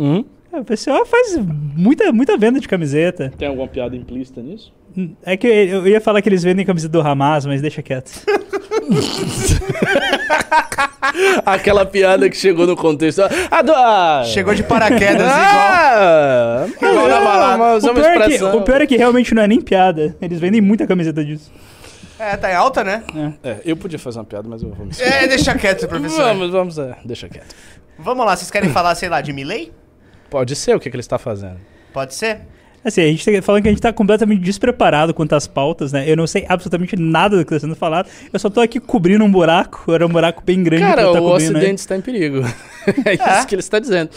Hum? É, O PCO faz muita, muita venda de camiseta. Tem alguma piada implícita nisso? É que eu ia falar que eles vendem camiseta do Hamas, mas deixa quieto. [LAUGHS] Aquela piada que chegou no contexto. Ah, do, ah, Chegou de paraquedas igual. Ah, Igual na balada. mas é O uma pior, é que, o pior é que realmente não é nem piada. Eles vendem muita camiseta disso. É, tá em alta, né? É, eu podia fazer uma piada, mas eu vou me É, deixa quieto, professor. Vamos, vamos, é, deixa quieto. Vamos lá, vocês querem falar, sei lá, de Milley? Pode ser o que, que ele está fazendo. Pode ser? Assim, a gente tá falando que a gente tá completamente despreparado quanto às pautas, né? Eu não sei absolutamente nada do que está sendo falado. Eu só tô aqui cobrindo um buraco. Era um buraco bem grande Cara, que eu tô o cobrindo, né? Ocidente está em perigo. [LAUGHS] é isso que ele está dizendo.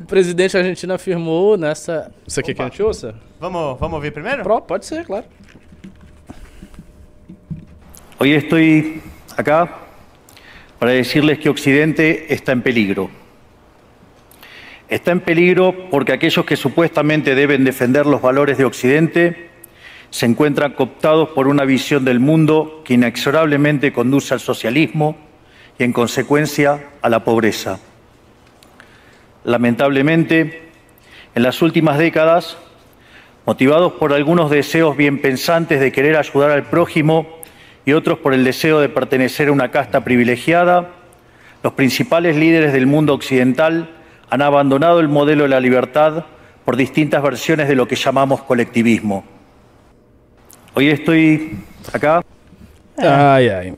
O presidente argentino afirmou nessa. Isso aqui que a gente ouça? Vamos, vamos ouvir primeiro? Pro- Pode ser, claro. Hoy estoy acá para decirles que Occidente está en peligro. Está en peligro porque aquellos que supuestamente deben defender los valores de Occidente se encuentran cooptados por una visión del mundo que inexorablemente conduce al socialismo y en consecuencia a la pobreza. Lamentablemente, en las últimas décadas, motivados por algunos deseos bien pensantes de querer ayudar al prójimo y otros por el deseo de pertenecer a una casta privilegiada, los principales líderes del mundo occidental han abandonado el modelo de la libertad por distintas versiones de lo que llamamos colectivismo. Hoy estoy acá Ai, ai.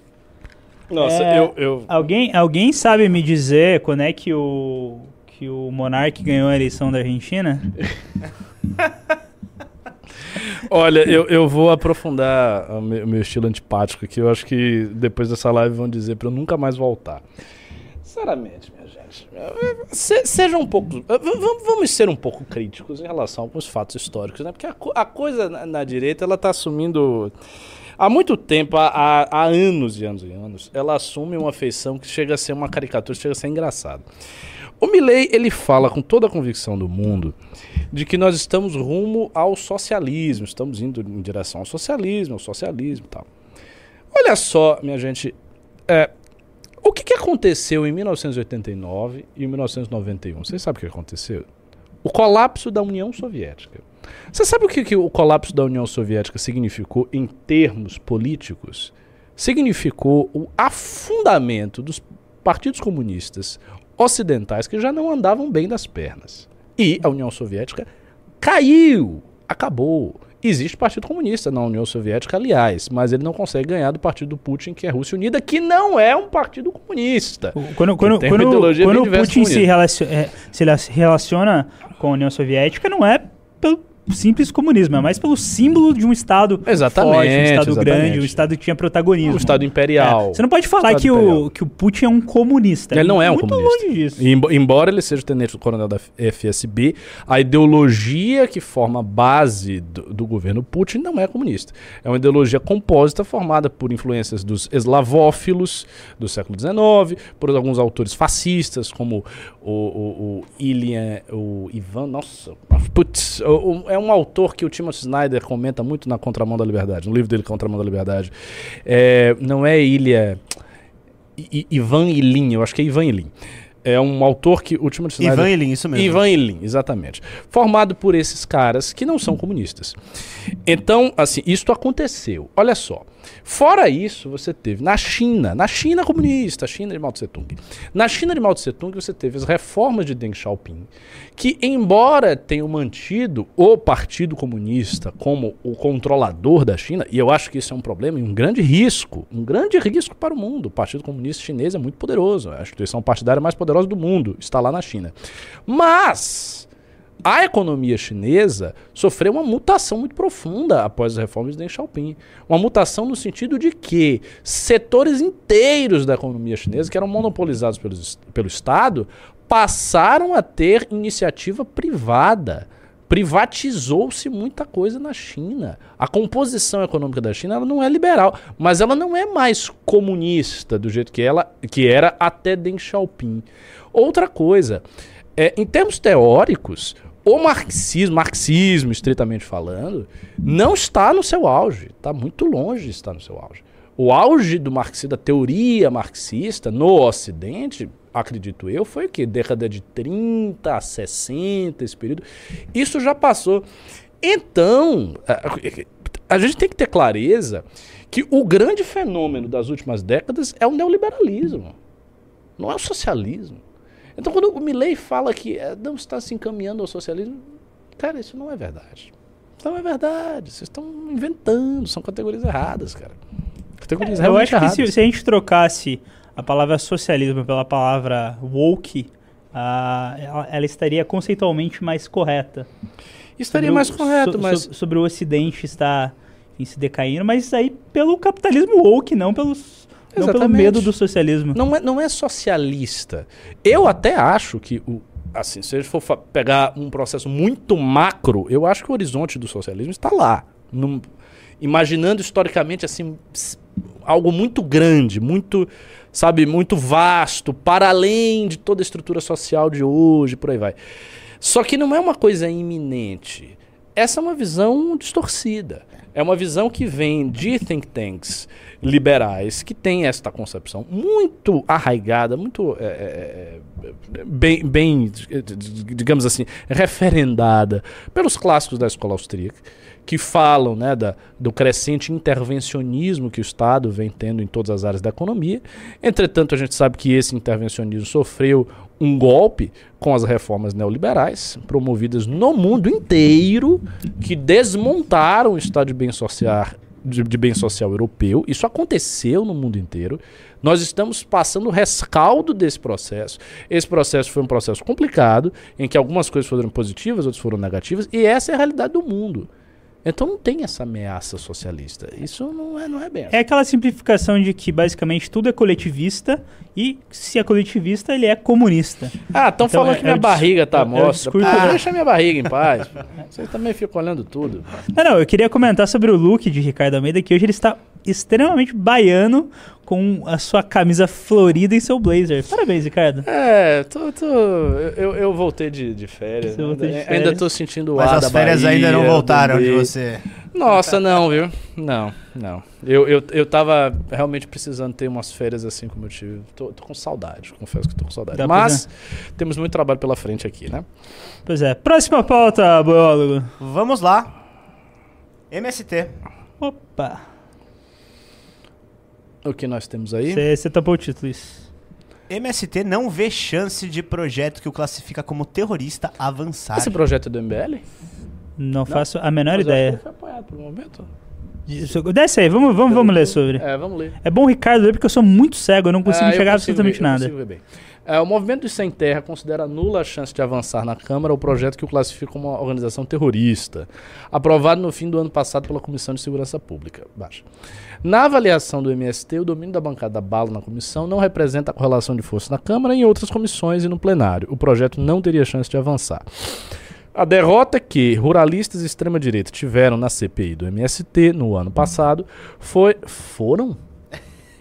Nossa, É, eu, eu. Alguém, alguém sabe me dizer quando é que o, que o Monark ganhou a eleição da Argentina? [LAUGHS] Olha, eu, eu vou aprofundar o meu, meu estilo antipático aqui. Eu acho que depois dessa live vão dizer pra eu nunca mais voltar. Sinceramente, se, seja um pouco. v- Vamos, ser um pouco críticos em relação a alguns fatos históricos, né? Porque a, a coisa na, na direita ela tá assumindo. Há muito tempo, há, há- há anos e anos e anos, ela assume uma feição que chega a ser uma caricatura, chega a ser engraçado. O Milley, ele fala com toda a convicção do mundo de que nós estamos rumo ao socialismo, estamos indo em direção ao socialismo, ao socialismo e tal. Olha só, minha gente, é, o que, que aconteceu em 1989 e em 1991? Vocês sabem o que aconteceu? O colapso da União Soviética. Você sabe o que, que o colapso da União Soviética significou em termos políticos? Significou o afundamento dos partidos comunistas ocidentais que já não andavam bem das pernas. E a União Soviética caiu, acabou. Existe Partido Comunista na União Soviética, aliás, mas ele não consegue ganhar do partido do Putin, que é a Rússia Unida, que não é um partido comunista. Quando, quando, quando, quando o Putin se, relaciona, é, se relaciona com a União Soviética, não é pelo simples comunismo, é mais pelo símbolo de um Estado Exatamente, forte, um Estado exatamente. grande, um Estado que tinha protagonismo. Um Estado imperial. É, Você não pode falar que o, que o Putin é um comunista. Ele não é um Muito comunista. longe disso. Embo- Embora ele seja o tenente-coronel da FSB, a ideologia que forma a base do, do governo Putin não é comunista. É uma ideologia compósita formada por influências dos eslavófilos do século XIX, por alguns autores fascistas, como o, o, o Ilian, o Ivan, nossa, putz, o- o- é um autor que o Timothy Snyder comenta muito na Contramão da Liberdade, no livro dele Contramão da Liberdade. É, não é Ilha... I- Ivan Ilin, eu acho que é Ivan Ilin. É um autor que o Timothy Snyder... Ivan Ilin, isso mesmo. Ivan Ilin, exatamente. Formado por esses caras que não são comunistas. Então, assim, isso aconteceu. Olha só. Fora isso, você teve na China, na China comunista, China de Mao Tse Tung. Na China de Mao Tse Tung você teve as reformas de Deng Xiaoping, que embora tenham mantido o Partido Comunista como o controlador da China, e eu acho que isso é um problema e um grande risco, um grande risco para o mundo. O Partido Comunista Chinês é muito poderoso, a instituição partidária mais poderosa do mundo, está lá na China. Mas a economia chinesa sofreu uma mutação muito profunda após as reformas de Deng Xiaoping. Uma mutação no sentido de que setores inteiros da economia chinesa, que eram monopolizados pelos, pelo Estado, passaram a ter iniciativa privada. Privatizou-se muita coisa na China. A composição econômica da China ela não é liberal, mas ela não é mais comunista do jeito que ela que era até Deng Xiaoping. Outra coisa, é, em termos teóricos, o marxismo, marxismo estritamente falando, não está no seu auge. Está muito longe de estar no seu auge. O auge do marxismo, da teoria marxista no Ocidente, acredito eu, foi o que? Década de 30, 60, esse período. Isso já passou. Então, a, a gente tem que ter clareza que o grande fenômeno das últimas décadas é o neoliberalismo, não é o socialismo. Então, quando o Milley fala que é, não está se encaminhando ao socialismo, cara, isso não é verdade. Isso não é verdade. Vocês estão inventando, são categorias erradas, cara. Categorias Eu realmente acho que erradas. se, se a gente trocasse a palavra socialismo pela palavra woke, ah, ela, ela estaria conceitualmente mais correta. Estaria sobre o- mais correto, so- mas so- sobre o Ocidente estar em se decaindo, mas isso aí pelo capitalismo woke, não, pelos, não pelo Exatamente. medo do socialismo. não é, não é socialista. Eu até acho que, o, assim, se a gente for pegar um processo muito macro, eu acho que o horizonte do socialismo está lá. Num- imaginando historicamente assim algo muito grande, muito, sabe, muito vasto, para além de toda a estrutura social de hoje, por aí vai. Só que não é uma coisa iminente. Essa é uma visão distorcida. É uma visão que vem de think tanks liberais que tem esta concepção muito arraigada, muito é, é, é, bem, bem, digamos assim, referendada pelos clássicos da escola austríaca, que falam né, da, do crescente intervencionismo que o Estado vem tendo em todas as áreas da economia. Entretanto, a gente sabe que esse intervencionismo sofreu um golpe com as reformas neoliberais promovidas no mundo inteiro que desmontaram o Estado de bem social, de, de bem social europeu. Isso aconteceu no mundo inteiro. Nós estamos passando o rescaldo desse processo. Esse processo foi um processo complicado, em que algumas coisas foram positivas, outras foram negativas, e essa é a realidade do mundo. Então não tem essa ameaça socialista. Isso não é, não é bem. É aquela simplificação de que basicamente tudo é coletivista e se é coletivista, ele é comunista. Ah, estão Então, falando é- que minha é barriga tá é mostra. Ah, deixa minha barriga em paz. Vocês também ficam olhando tudo. Não, não, eu queria comentar sobre o look de Ricardo Almeida, que hoje ele está extremamente baiano com a sua camisa florida e seu blazer. Parabéns, Ricardo. É, tô, tô, eu, eu voltei de, de férias. Voltou de ainda, férias. ainda tô sentindo o Mas ar as da férias ainda não Bahia, voltaram de você. Nossa, não, viu? Não, não. Eu, eu, eu tava realmente precisando ter umas férias assim como eu tive. Tô, tô com saudade, confesso que tô com saudade. Dá pra Mas temos muito trabalho pela frente aqui, né? Pois é. Próxima pauta, biólogo. Vamos lá. MST. Opa. O que nós temos aí? Você tapou o título, isso. MST não vê chance de projeto que o classifica como terrorista avançar. Esse projeto é do MBL? Não, faço a menor Mas eu acho que ideia. foi apoiado por um momento. Isso- Desce aí, vamos, vamos, vamos ler sobre. É, vamos ler. É bom o Ricardo ler porque eu sou muito cego, eu não consigo eu enxergar consigo absolutamente ver, eu nada. consigo ver bem. É, o Movimento dos Sem Terra considera nula a chance de avançar na Câmara o projeto que o classifica como uma organização terrorista, aprovado no fim do ano passado pela Comissão de Segurança Pública. Baixa. Na avaliação do MST, o domínio da bancada bala na comissão não representa a correlação de força na Câmara e em outras comissões e no plenário. O projeto não teria chance de avançar. A derrota que ruralistas e extrema-direita tiveram na CPI do MST no ano passado foi. Foram?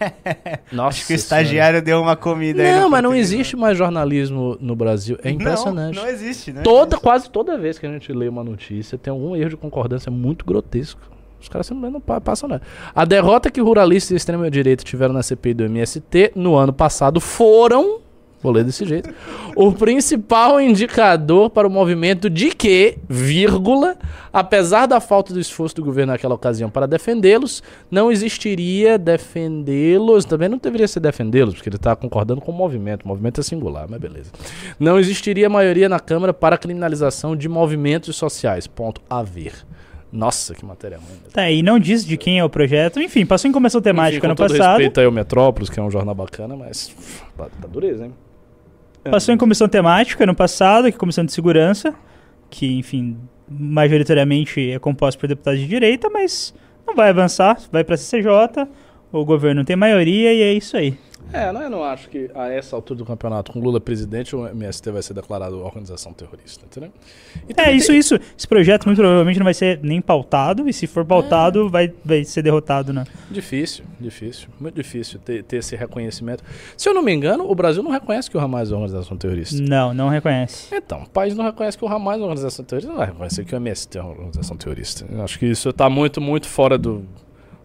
[LAUGHS] Nossa Acho que o Senhora. estagiário deu uma comida aí. Não, mas não existe mais jornalismo no Brasil. É impressionante. Não, não existe, né? toda, quase toda vez que a gente lê uma notícia, tem algum erro de concordância muito grotesco. Os caras simplesmente não pa- passam nada. A derrota que ruralistas e extrema-direita tiveram na CPI do MST no ano passado foram. Vou ler desse jeito. O principal indicador para o movimento de que, vírgula, apesar da falta do esforço do governo naquela ocasião para defendê-los, não existiria defendê-los. Também não deveria ser defendê-los, porque ele está concordando com o movimento. O movimento é singular, mas beleza. Não existiria maioria na Câmara para a criminalização de movimentos sociais. Ponto a ver. Nossa, que matéria ruim. Tá, e não diz de quem é o projeto. Enfim, passou em convenção temática Enfim, ano com todo passado. respeito aí ao Metrópolis, que é um jornal bacana, mas tá, tá dureza, hein? Passou em comissão temática ano passado, que é a comissão de segurança, que, enfim, majoritariamente é composta por deputados de direita, mas não vai avançar, vai pra CCJ, o governo tem maioria e é isso aí. É, não, eu não acho que a essa altura do campeonato, com Lula presidente, o MST vai ser declarado organização terrorista, entendeu? É, isso, tem- isso. Esse projeto muito provavelmente não vai ser nem pautado, e se for pautado, vai, vai ser derrotado, né? Difícil, difícil, muito difícil ter, ter esse reconhecimento. Se eu não me engano, o Brasil não reconhece que o Hamas é uma organização terrorista. Não, não reconhece. Então, o país não reconhece que o Hamas é uma organização terrorista, não vai reconhecer que o MST é uma organização terrorista. Eu acho que isso está muito, muito fora do,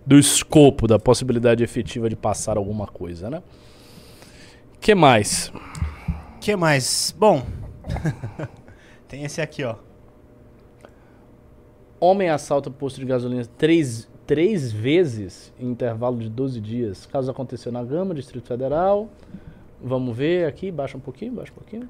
do escopo, da possibilidade efetiva de passar alguma coisa, né? que mais? que mais? Bom, [LAUGHS] tem esse aqui, ó. Homem assalta posto de gasolina três, três vezes em intervalo de 12 dias. Caso aconteceu na Gama, Distrito Federal. Vamos ver aqui, baixa um pouquinho, baixa um pouquinho.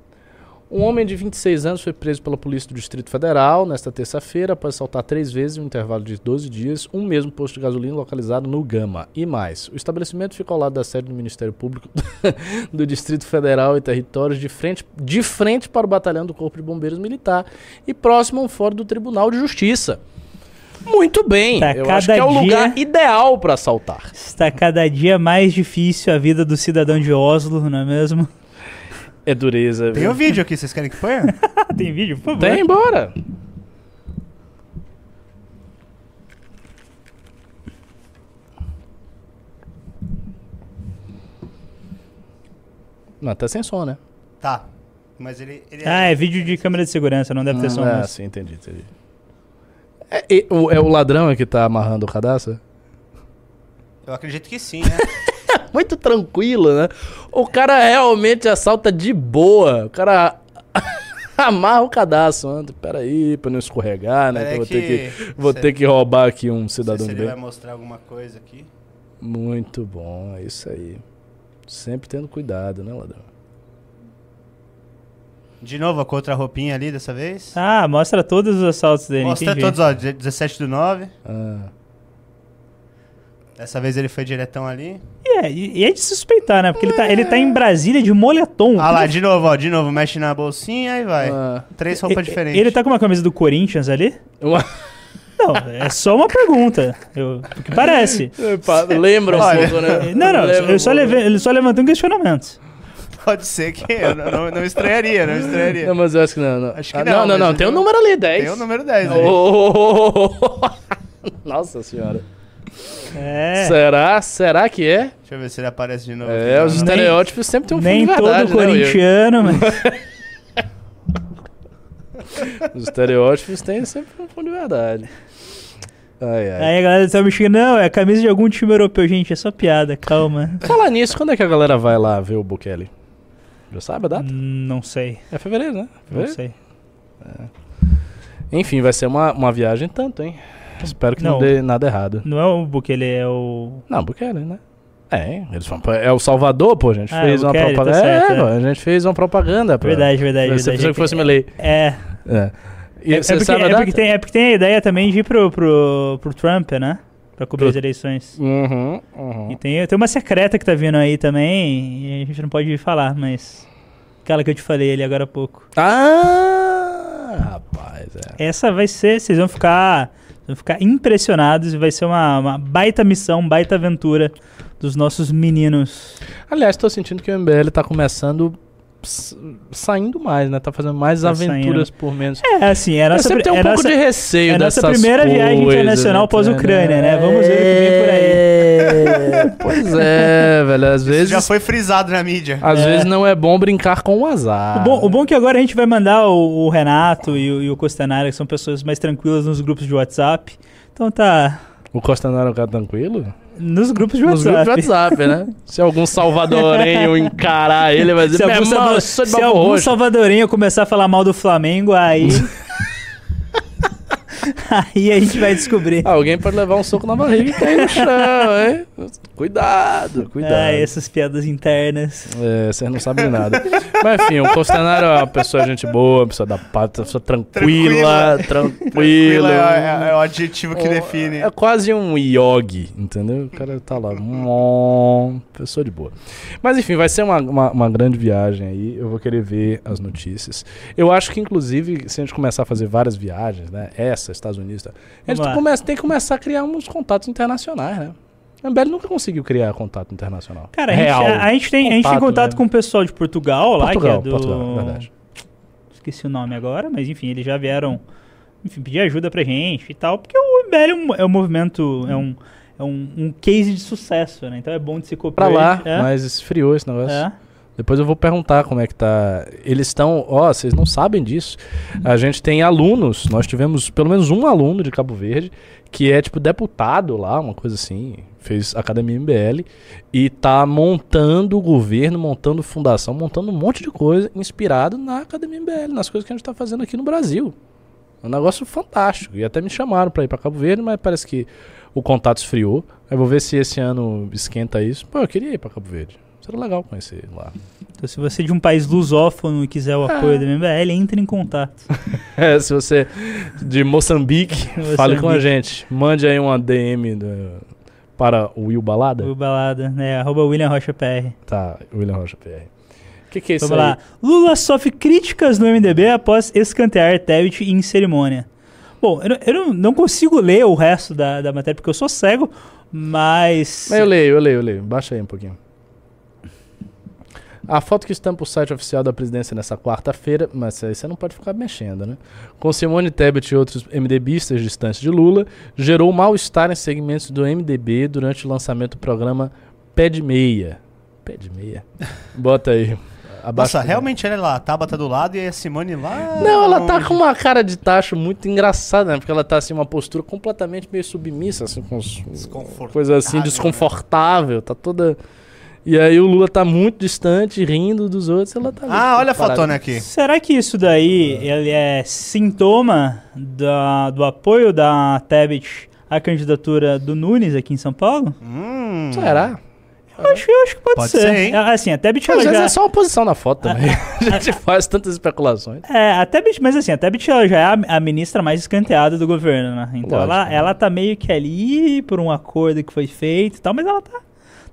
Um homem de 26 anos foi preso pela Polícia do Distrito Federal nesta terça-feira após assaltar três vezes em um intervalo de 12 dias um mesmo posto de gasolina localizado no Gama. E mais, o estabelecimento fica ao lado da sede do Ministério Público [LAUGHS] do Distrito Federal e Territórios de frente, de frente para o batalhão do Corpo de Bombeiros Militar e próximo a um fórum do Tribunal de Justiça. Muito bem, Tá eu cada acho que é o dia- lugar ideal para assaltar. Está cada dia mais difícil a vida do cidadão de Oslo, não é mesmo? É dureza. Tem viu? um vídeo aqui, vocês querem que ponha? [LAUGHS] Tem vídeo, por favor. Tem, bora. Não, tá sem som, né? tá. Mas ele. ele Ah, é vídeo de câmera de segurança, não deve ter som. Ah, mas- sim, entendi, entendi. É, e- o, é o ladrão que tá amarrando o cadastro? Eu acredito que sim, né? [LAUGHS] [LAUGHS] Muito tranquilo, né? O cara realmente assalta de boa. O cara [LAUGHS] amarra o cadastro. Anda, peraí, pra não escorregar, né? Pera que vou ter que- vou ter que roubar aqui um cidadão se ele bem. vai mostrar alguma coisa aqui. Muito bom, é isso aí. Sempre tendo cuidado, né, ladrão? De novo, com outra roupinha ali dessa vez. Ah, mostra todos os assaltos dele. Mostra entendi. todos, ó. de- 17 do 9. Ah, Dessa vez ele foi diretão ali. É, e e é de suspeitar, né? Porque ele, tá, ele tá em Brasília de moletom. Ah lá, de novo, ó. De novo, mexe na bolsinha e vai. ah, Três roupas E- diferentes. Ele tá com uma camisa do Corinthians ali? Não, é só uma pergunta. Eu, o que parece. [LAUGHS] Epa, Lembra um Olha, pouco, né? [LAUGHS] Não, não, Lembra eu um só, pouco. levei, ele só levantou um questionamento. Pode ser que eu não, não, não estranharia, não estranharia. Não, mas eu acho que não. Não, Acho que Ah, não, não, não, mas não, eu- Tem o número ali, 10. Tem o número 10 ali. Oh, Nossa senhora. É. Será? Será que é? Deixa eu ver se ele aparece de novo. É, os. Nem- estereótipos sempre tem um Nem fundo de todo verdade, né, Will? corintiano, mas. [LAUGHS] Os estereótipos têm sempre um fundo de verdade. Ai, ai. Aí a galera tá me xingando, não, é a camisa de algum time europeu. Gente, é só piada, calma. Falar nisso, quando é que a galera vai lá ver o Bukele? Já sabe a data? Hum, Não sei, É fevereiro, né? não Fevereiro? sei. Enfim, vai ser uma, uma viagem tanto, hein? Espero que não, Não. dê nada errado. Não é o Bukele, é o. Não, Bukele, né? É, eles pra- é o Salvador, pô, a gente Ah, fez uma tá propaganda. certo, é, é. pô, a gente fez uma propaganda. Pra, Verdade, verdade, Você verdade. pensou que fosse Melei. É. É. E É, é porque, é, porque tem, é porque tem a ideia também de ir pro, pro, pro Trump, né? Pra cobrir as eleições. Uhum, uhum. E tem, tem uma secreta que tá vindo aí também, e a gente não pode falar, mas. Aquela que eu te falei ali agora há pouco. Ah, rapaz, é. Essa vai ser. Vocês vão ficar. Vão ficar impressionados e vai ser uma, uma baita missão, baita aventura dos nossos meninos. Aliás, tô sentindo que o MBL tá começando saindo mais, né? Tá fazendo mais Tá aventuras por menos. É, assim, é a Eu nossa, sempre pri- tenho um é pouco nossa, de receio é a nossa dessas primeira viagem coisas, internacional né? pós-Ucrânia, né? Vamos ver o que vem por aí. É, pois é, [LAUGHS] velho. Às Isso vezes, já foi frisado na mídia. às É. vezes não é bom brincar com o azar. O bom, o bom é que agora a gente vai mandar o, o Renato e o, e o Costanara, que são pessoas mais tranquilas nos grupos de WhatsApp. Então tá. O Costanaro é um cara tranquilo? Nos grupos de Nos WhatsApp. grupos de WhatsApp, né? [LAUGHS] Se algum salvadorenho encarar ele, vai dizer, Se algum, irmão, salva- se algum salvadorenho começar a falar mal do Flamengo, aí. [LAUGHS] [LAUGHS] aí a gente vai descobrir. Alguém pode levar um soco na barriga e cair no chão, hein? Cuidado, cuidado. Ah, essas piadas internas. É, vocês não sabem nada. Mas enfim, o Costanaro é uma pessoa gente boa, uma pessoa da paz, uma pessoa tranquila, tranquila. Tranquilo é, é- é o adjetivo que define. É quase um yogi, entendeu? O cara tá lá, pessoa de boa. Mas enfim, vai ser uma, uma, uma grande viagem aí. Eu vou querer ver as notícias. Eu acho que, inclusive, se a gente começar a fazer várias viagens, né? Essa, Estados Unidos, tá? a gente começa, tem que começar a criar uns contatos internacionais, né? A Ambel nunca conseguiu criar contato internacional. Cara, a gente, a, a gente tem, a gente tem Contato, contato né? com o pessoal de Portugal lá, Portugal, que é do. Portugal, verdade. Esqueci o nome agora, mas enfim, eles já vieram enfim, pedir ajuda pra gente e tal, porque o MBL é um, é um movimento, é um, é um, um case de sucesso, né? Então é bom de se Pra copiar. lá, é, mas esfriou esse negócio. é. Depois eu vou perguntar como é que tá. Eles estão. Ó, vocês não sabem disso. A gente tem alunos. Nós tivemos pelo menos um aluno de Cabo Verde que é tipo deputado lá, uma coisa assim. Fez academia MBL e tá montando o governo, montando fundação, montando um monte de coisa inspirado na academia MBL, nas coisas que a gente tá fazendo aqui no Brasil. É um negócio fantástico. E até me chamaram pra ir pra Cabo Verde, mas parece que o contato esfriou. Eu vou ver se esse ano esquenta isso. Pô, eu queria ir pra Cabo Verde. Seria legal conhecer lá. Então, se você é de um país lusófono e quiser o apoio do MBL, entre em contato. [LAUGHS] É, se você de Moçambique, [LAUGHS] Moçambique. fale com a gente. Mande aí uma DM do- para o Will Balada. O balada, né? Arroba William Rocha PR. Tá, William Rocha PR. O que, que é isso Vamos aí? lá. Lula sofre críticas no MDB após escantear Tebet em cerimônia. Bom, eu, não- eu não, consigo ler o resto da, da matéria porque eu sou cego. Mas eu leio, eu leio, eu leio. Baixa aí um pouquinho. A foto que estampa o site oficial da presidência nessa quarta-feira, mas aí você não pode ficar mexendo, né? Com Simone Tebet e outros MDBistas distantes de Lula, gerou mal-estar em segmentos do MDB durante o lançamento do programa Pé de Meia. Pé de Meia? [LAUGHS] Bota aí. Abaixo Nossa, realmente ela é lá, a Tabata do lado e a Simone lá. Não, ela tá com uma cara de tacho muito engraçada, né? Porque ela tá assim, uma postura completamente meio submissa, assim, com os, Desconfortável, coisa assim, né? desconfortável, tá toda. E aí o Lula tá muito distante, rindo dos outros, ela tá. Ah, olha a fotona aqui. Será que isso daí ele é sintoma da, do apoio da Tebet à candidatura do Nunes aqui em São Paulo? Hum. Será? Eu acho, eu acho que pode, Pode ser. ser, hein? É, Assim, a Tebet Às ela vezes já... é só uma posição na foto também. [LAUGHS] a gente faz tantas especulações. É, a Tebet, mas assim, a Tebet ela já é a, a ministra mais escanteada do governo, né? Então Lógico, ela, né? ela tá meio que ali por um acordo que foi feito e tal, mas ela tá,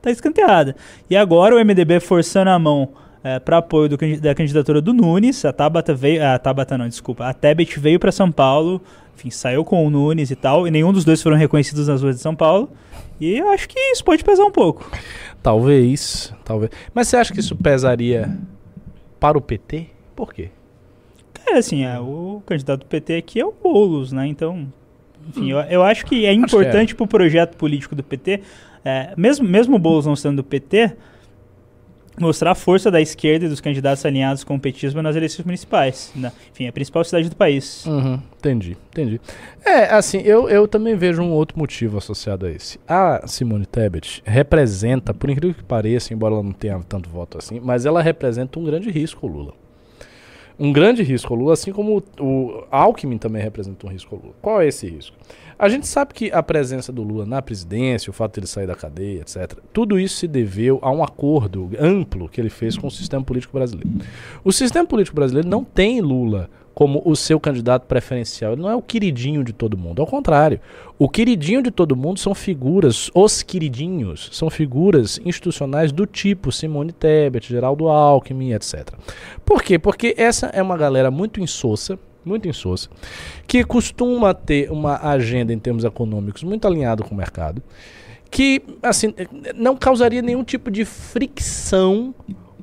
tá escanteada. E agora o MDB forçando a mão é, para apoio do da candidatura do Nunes, a Tabata veio, a Tabata não, desculpa, a Tebet veio para São Paulo, enfim, saiu com o Nunes e tal, e nenhum dos dois foram reconhecidos nas ruas de São Paulo. E eu acho que isso pode pesar um pouco. Talvez, talvez. Mas você acha que isso pesaria para o PT? Por quê? É, assim, é, o candidato do PT aqui é o Boulos, né? Então, enfim, eu, eu acho que é que importante pro projeto político do PT, é, mesmo, mesmo o Boulos não sendo do PT, mostrar a força da esquerda e dos candidatos alinhados com o petismo nas eleições municipais. né? Enfim, é a principal cidade do país. Uhum, entendi, entendi. É, assim, eu, eu também vejo um outro motivo associado a esse. A Simone Tebet representa, por incrível que pareça, embora ela não tenha tanto voto assim, mas ela representa um grande risco Lula. Um grande risco ao Lula, assim como o, Alckmin também representa um risco ao Lula. Qual é esse risco? A gente sabe que a presença do Lula na presidência, o fato de ele sair da cadeia, etc., tudo isso se deveu a um acordo amplo que ele fez com o sistema político brasileiro. O sistema político brasileiro não tem Lula como o seu candidato preferencial. Ele não é o queridinho de todo mundo. Ao contrário, o queridinho de todo mundo são figuras, os queridinhos, são figuras institucionais do tipo Simone Tebet, Geraldo Alckmin, etc. Por quê? Porque essa é uma galera muito insossa, muito insossa, que costuma ter uma agenda em termos econômicos muito alinhado com o mercado, que assim não causaria nenhum tipo de fricção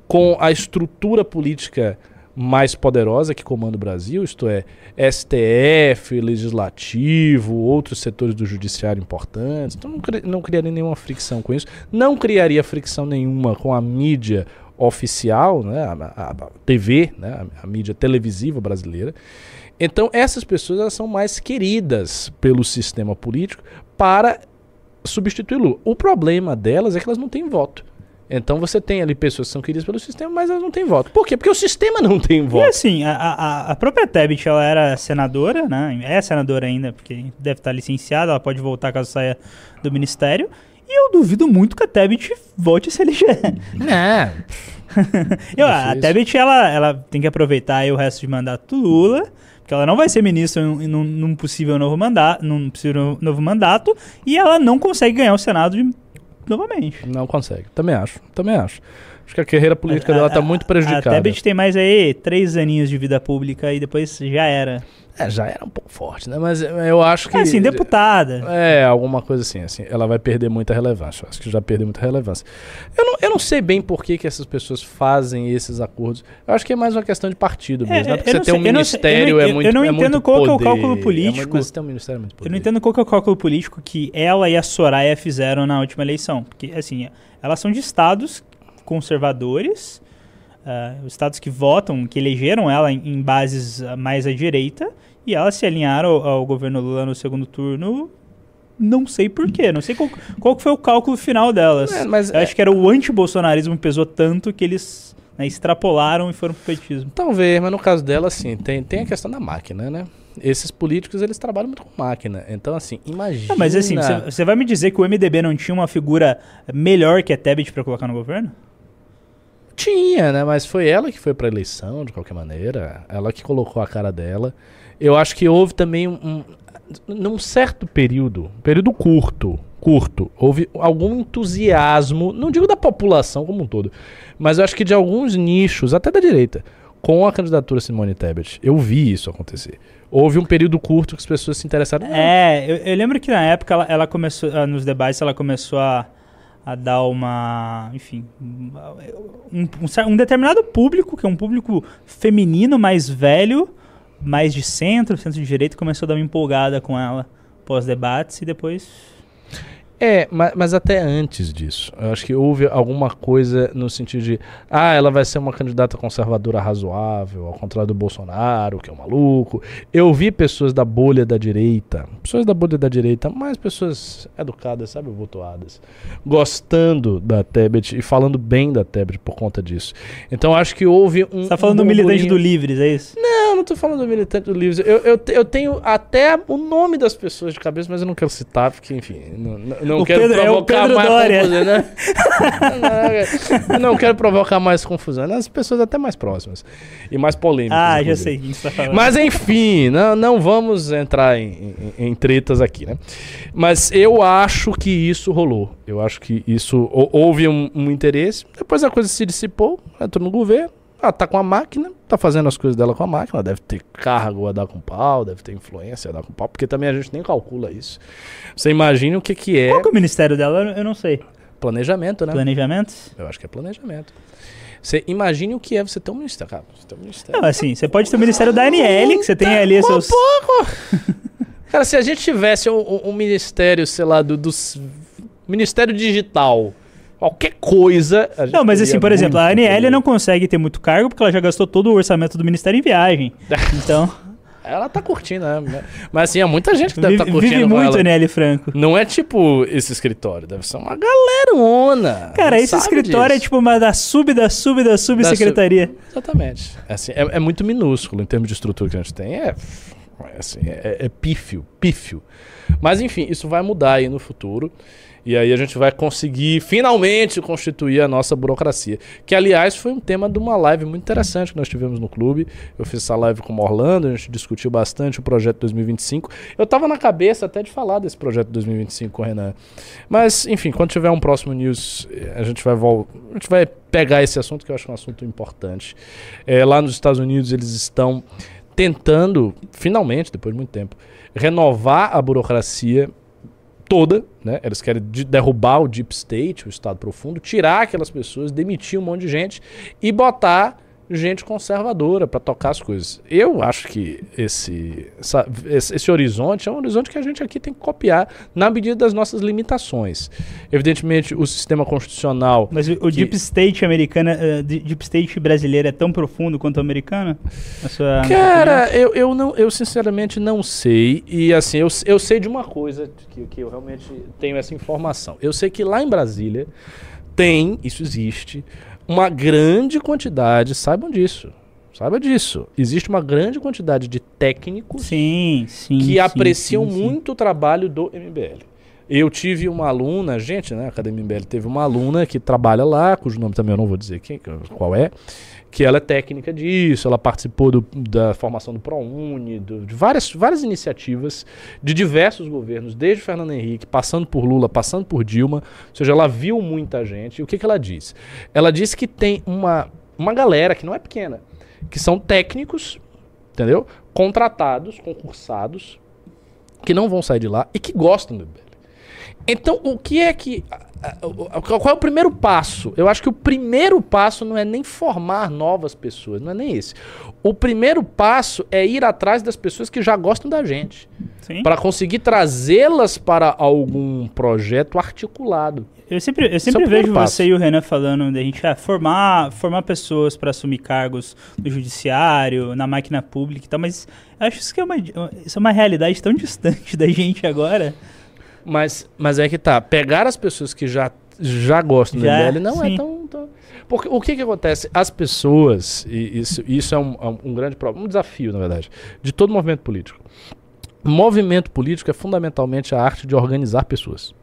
com a estrutura política mais poderosa que comanda o Brasil, isto é, STF, legislativo, outros setores do judiciário importantes. Então não, cri- não criaria nenhuma fricção com isso. Não criaria fricção nenhuma com a mídia oficial, né, a, a- TV, né, a, a mídia televisiva brasileira. Então essas pessoas elas são mais queridas pelo sistema político para substituir Lula. O problema delas é que elas não têm voto. Então você tem ali pessoas que são queridas pelo sistema, mas elas não têm voto. Por quê? Porque o sistema não tem E voto. assim, a, a, a própria Tebet, ela era senadora, né? É senadora ainda, porque deve estar licenciada, ela pode voltar caso saia do ministério. E eu duvido muito que a Tebet volte [LAUGHS] [LAUGHS] a se eleger. Não. Eu, a. Tebet, ela, ela tem que aproveitar aí o resto de mandato do Lula, porque ela não vai ser ministra em- num, num possível novo mandato, num possível novo mandato, e ela não consegue ganhar o Senado de- novamente. Não consegue. Também acho. Também acho. Acho que a carreira política dela tá muito A prejudicada. Tebet tem mais aí três aninhos de vida pública e depois já era. É, já era um pouco forte, né? Mas eu acho que. É assim, deputada. É, alguma coisa assim, assim. Ela vai perder muita relevância. Eu acho que já perdeu muita relevância. Eu não, eu não sei bem por que, que essas pessoas fazem esses acordos. Eu acho que é mais uma questão de partido mesmo. É, né? Porque eu você não tem um eu não ministério, eu não- é eu muito não é entendo qual que é o cálculo é político. mas você tem um ministério é muito poder. Eu não entendo qual que é o cálculo político que ela e a Soraya fizeram na última eleição. Porque, assim, elas são de estados conservadores, os estados que votam, que elegeram ela em, em bases ah, mais à direita, e elas se alinharam ao, ao governo Lula no segundo turno. Não sei porquê, não sei qual, qual foi o cálculo final delas. É, mas Eu é- acho que era o anti-bolsonarismo pesou tanto que eles né, extrapolaram e foram pro petismo. Talvez, mas no caso dela, assim, tem, tem a questão da máquina, né? Esses políticos, eles trabalham muito com máquina. Então, assim, imagina... Não, mas assim, você vai me dizer que o MDB não tinha uma figura melhor que a Tebet pra colocar no governo? Tinha, né? Mas foi ela que foi pra eleição, de qualquer maneira. Ela que colocou a cara dela. Eu acho que houve também um. um num certo período, período curto, curto, houve algum entusiasmo, não digo da população como um todo, mas eu acho que de alguns nichos, até da direita, com a candidatura Simone Tebet. Eu vi isso acontecer. Houve um período curto que as pessoas se interessaram. É, eu, eu lembro que na época ela, ela começou, ah, nos debates, ela começou a, a dar uma. Enfim. Um, um determinado público, que é um público feminino mais velho, mais de centro, centro de direita, começou a dar uma empolgada com ela pós-debates e depois. É, ma- mas, até antes disso, eu acho que houve alguma coisa no sentido de, ah, ela vai ser uma candidata conservadora razoável, ao contrário do Bolsonaro, que é um maluco. Eu vi pessoas da bolha da direita, pessoas da bolha da direita, mais pessoas educadas, sabe, votoadas, gostando da Tebet e falando bem da Tebet por conta disso. Então acho que houve um. Você tá falando um do militante do Livres, é isso? Não tô falando do militante do Livres. Eu, eu, eu tenho até o nome das pessoas de cabeça, mas eu não quero citar, porque, enfim, não, não, O quero Pedro- é provocar Pedro mais Doria. confusão, né? [LAUGHS] não, não quero provocar mais confusão. As pessoas até mais próximas e mais polêmicas. Ah, já sei quem você tá falando. Mas enfim, não, não vamos entrar em, em- em tretas aqui, né? Mas eu acho que isso rolou. Eu acho que isso hou- houve um, um interesse. Depois a coisa se dissipou, entrou no governo. Ela tá com a máquina, tá fazendo as coisas dela com a máquina. Deve ter cargo a dar com pau, deve ter influência a dar com pau, porque também a gente nem calcula isso. Você imagina o que, que é Qual que é o ministério dela? Eu- não sei. planejamento, né? Planejamento? Eu acho que é planejamento. Você imagine o que é você ter um ministério. Cara, você ter um ministério. Não, assim, você pode ter o ministério da ANL, que você tem ali Pô, seus. pouco. [LAUGHS] Cara, se a gente tivesse um, um- um ministério, sei lá, do, dos- Ministério Digital, qualquer coisa. Não, mas assim, por exemplo, a ANL não consegue ter muito cargo porque ela já gastou todo o orçamento do ministério em viagem. [LAUGHS] Então, Ela tá curtindo, né? Mas assim, há muita gente que deve estar curtindo. vive muito. ANL Franco. Não é tipo esse escritório, deve ser uma galerona. Cara, esse escritório é disso. tipo uma da sub, da sub, da subsecretaria. Exatamente. É, assim, é, é muito minúsculo em termos de estrutura que a gente tem. É, é assim, é, é pífio, pífio. Mas enfim, isso vai mudar aí no futuro. E aí a gente vai conseguir finalmente constituir a nossa burocracia. Que, aliás, foi um tema de uma live muito interessante que nós tivemos no clube. Eu fiz essa live com o Orlando, a gente discutiu bastante o projeto 2025. Eu tava na cabeça até de falar desse projeto 2025 com o Renan. Mas, enfim, quando tiver um próximo news, eh, a gente vai vol- a gente vai pegar esse assunto que eu acho um assunto importante. É, lá nos Estados Unidos eles estão tentando, finalmente, depois de muito tempo, renovar a burocracia toda, né? Eles querem de- derrubar o deep state, o estado profundo, tirar aquelas pessoas, demitir um monte de gente e botar gente conservadora para tocar as coisas. Eu acho que esse, essa- esse esse horizonte é um horizonte que a gente aqui tem que copiar na medida das nossas limitações. Evidentemente, o sistema constitucional Mas o, o Que- Deep State americana, di- Deep State brasileiro é tão profundo quanto o americano? A sua- Cara, eu, eu, não, eu sinceramente não sei. E assim, eu, eu sei de uma coisa que, que eu realmente tenho essa informação. Eu sei que lá em Brasília tem, isso existe, uma grande quantidade, saibam disso. Saiba disso. Existe uma grande quantidade de técnicos Sim, sim. que sim, apreciam muito o trabalho do MBL. Eu tive uma aluna, gente, né, a Academia MBL teve uma aluna que trabalha lá, cujo nome também eu não vou dizer quem, qual é, que ela é técnica disso, ela participou do- da formação do ProUni, do- de várias, várias iniciativas de diversos governos, desde Fernando Henrique, passando por Lula, passando por Dilma, ou seja, ela viu muita gente. E o que, que ela disse? Ela disse que tem uma, uma galera que não é pequena, que são técnicos, entendeu? Contratados, concursados, que não vão sair de lá e que gostam do MBL. Então, o que é que. Qual é o primeiro passo? Eu acho que o primeiro passo não é nem formar novas pessoas, não é nem esse. O primeiro passo é ir atrás das pessoas que já gostam da gente, para conseguir trazê-las para algum projeto articulado. Eu sempre, eu é sempre primeiro vejo passo. você e o Renan falando da gente ah, formar, formar pessoas para assumir cargos no judiciário, na máquina pública e tal, mas eu acho isso que é uma, isso é uma realidade tão distante [LAUGHS] da gente agora. Mas, mas é que tá. Pegar as pessoas que já, já gostam do Já, MBL não é sim. tão, tão- Porque o que que acontece? As pessoas, e isso, isso é um, é um grande problema, um desafio, na verdade, de todo movimento político. Movimento político é fundamentalmente a arte de organizar pessoas.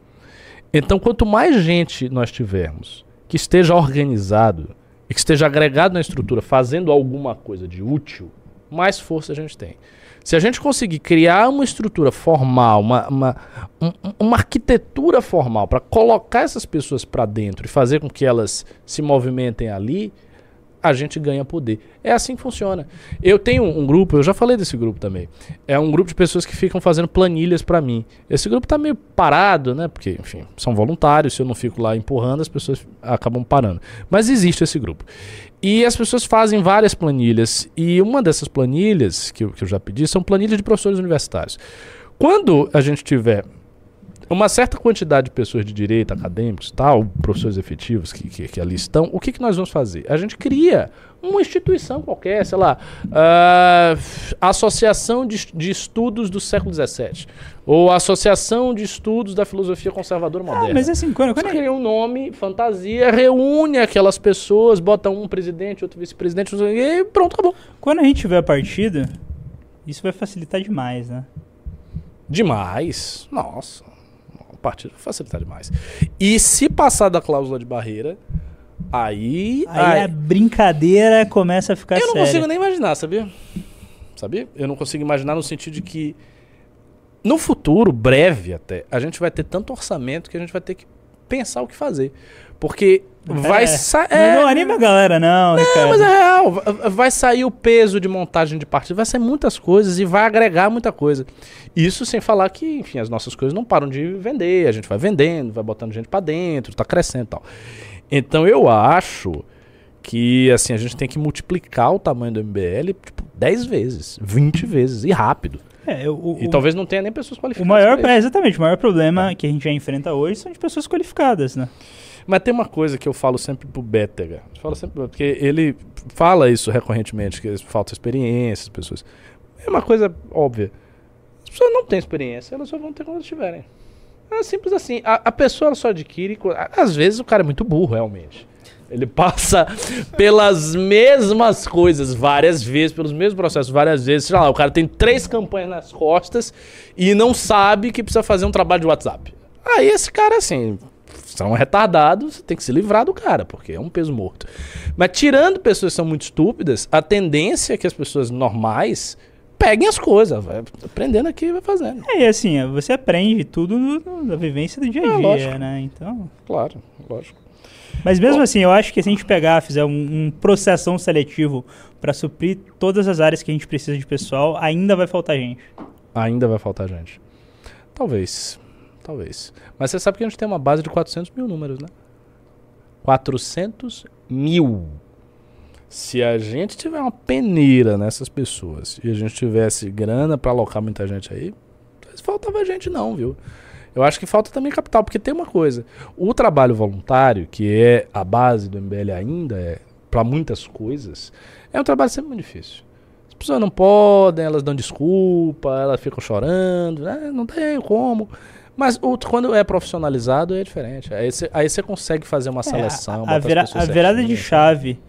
Então, quanto mais gente nós tivermos que esteja organizado e que esteja agregado na estrutura, fazendo alguma coisa de útil, mais força a gente tem. Se a gente conseguir criar uma estrutura formal, uma, uma, um- uma arquitetura formal para colocar essas pessoas para dentro e fazer com que elas se movimentem ali, a gente ganha poder. É assim que funciona. Eu tenho um grupo, eu já falei desse grupo também. É um grupo de pessoas que ficam fazendo planilhas para mim. Esse grupo tá meio parado, né? Porque, enfim, são voluntários. Se eu não fico lá empurrando, as pessoas acabam parando. Mas existe esse grupo. E as pessoas fazem várias planilhas. E uma dessas planilhas que eu, que eu já pedi são planilhas de professores universitários. Quando a gente tiver uma certa quantidade de pessoas de direito, acadêmicos, tal, professores efetivos que, que, que ali estão, o que, que nós vamos fazer? A gente cria uma instituição qualquer, sei lá, ah, Associação de, de Estudos do Século XVII, ou Associação de Estudos da Filosofia Conservadora Moderna. Ah, mas assim, quando, quando Você cria um nome, fantasia, reúne aquelas pessoas, bota um presidente, outro vice-presidente, e pronto, acabou. Quando a gente tiver a partida, isso vai facilitar demais, né? Demais. Nossa. A partida vai facilitar demais. E se passar da cláusula de barreira, aí. Aí aí- a brincadeira começa a ficar eu não séria. consigo nem imaginar, sabia? Sabia? Eu não consigo imaginar no sentido de que. No futuro, breve até, a gente vai ter tanto orçamento que a gente vai ter que pensar o que fazer. Porque vai É. sair. Não, não anima a galera, não, Não, Ricardo. mas é real. Va- Vai sair o peso de montagem de partida, vai sair muitas coisas e vai agregar muita coisa. Isso sem falar que, enfim, as nossas coisas não param de vender, a gente vai vendendo, vai botando gente pra dentro, tá crescendo e tal. Então eu acho que, assim, a gente tem que multiplicar o tamanho do MBL, tipo, 10 vezes, 20 vezes, e rápido. É, o, E o- talvez não tenha nem pessoas o qualificadas. maior, pra é, exatamente, o maior problema que a gente já enfrenta hoje são de pessoas qualificadas, né? Mas tem uma coisa que eu falo sempre pro Bétega. Falo sempre, porque ele fala isso recorrentemente, que falta experiência, as pessoas. É uma coisa óbvia. As pessoas não têm experiência, elas só vão ter quando tiverem. É simples assim. A, a pessoa só adquire. Às vezes o cara é muito burro, realmente. Ele passa [LAUGHS] pelas mesmas coisas várias vezes, pelos mesmos processos várias vezes. Sei lá, o cara tem três campanhas nas costas e não sabe que precisa fazer um trabalho de WhatsApp. Aí esse cara, assim, são retardados, você tem que se livrar do cara, porque é um peso morto. Mas tirando pessoas que são muito estúpidas, a tendência é que as pessoas normais peguem as coisas, vai aprendendo aqui e vai fazendo. É, e assim, você aprende tudo da vivência do dia a É, dia, lógico. né? Então. Claro, lógico. Mas mesmo assim, eu acho que se a gente pegar, fizer um, um processão seletivo pra suprir todas as áreas que a gente precisa de pessoal, ainda vai faltar gente. Ainda vai faltar gente. Talvez. Talvez. Mas você sabe que a gente tem uma base de 400 mil números, né? 400 mil. Se a gente tiver uma peneira nessas pessoas e a gente tivesse grana pra alocar muita gente aí, faltava gente não, viu? Eu acho que falta também capital, porque tem uma coisa. O trabalho voluntário, que é a base do MBL ainda, é para muitas coisas, é um trabalho sempre muito difícil. As pessoas não podem, elas dão desculpa, elas ficam chorando, né? não tem como. Mas o- quando é profissionalizado é diferente. Aí você aí você consegue fazer uma seleção. É, a, botar a, as vira- a virada de certinhas. chave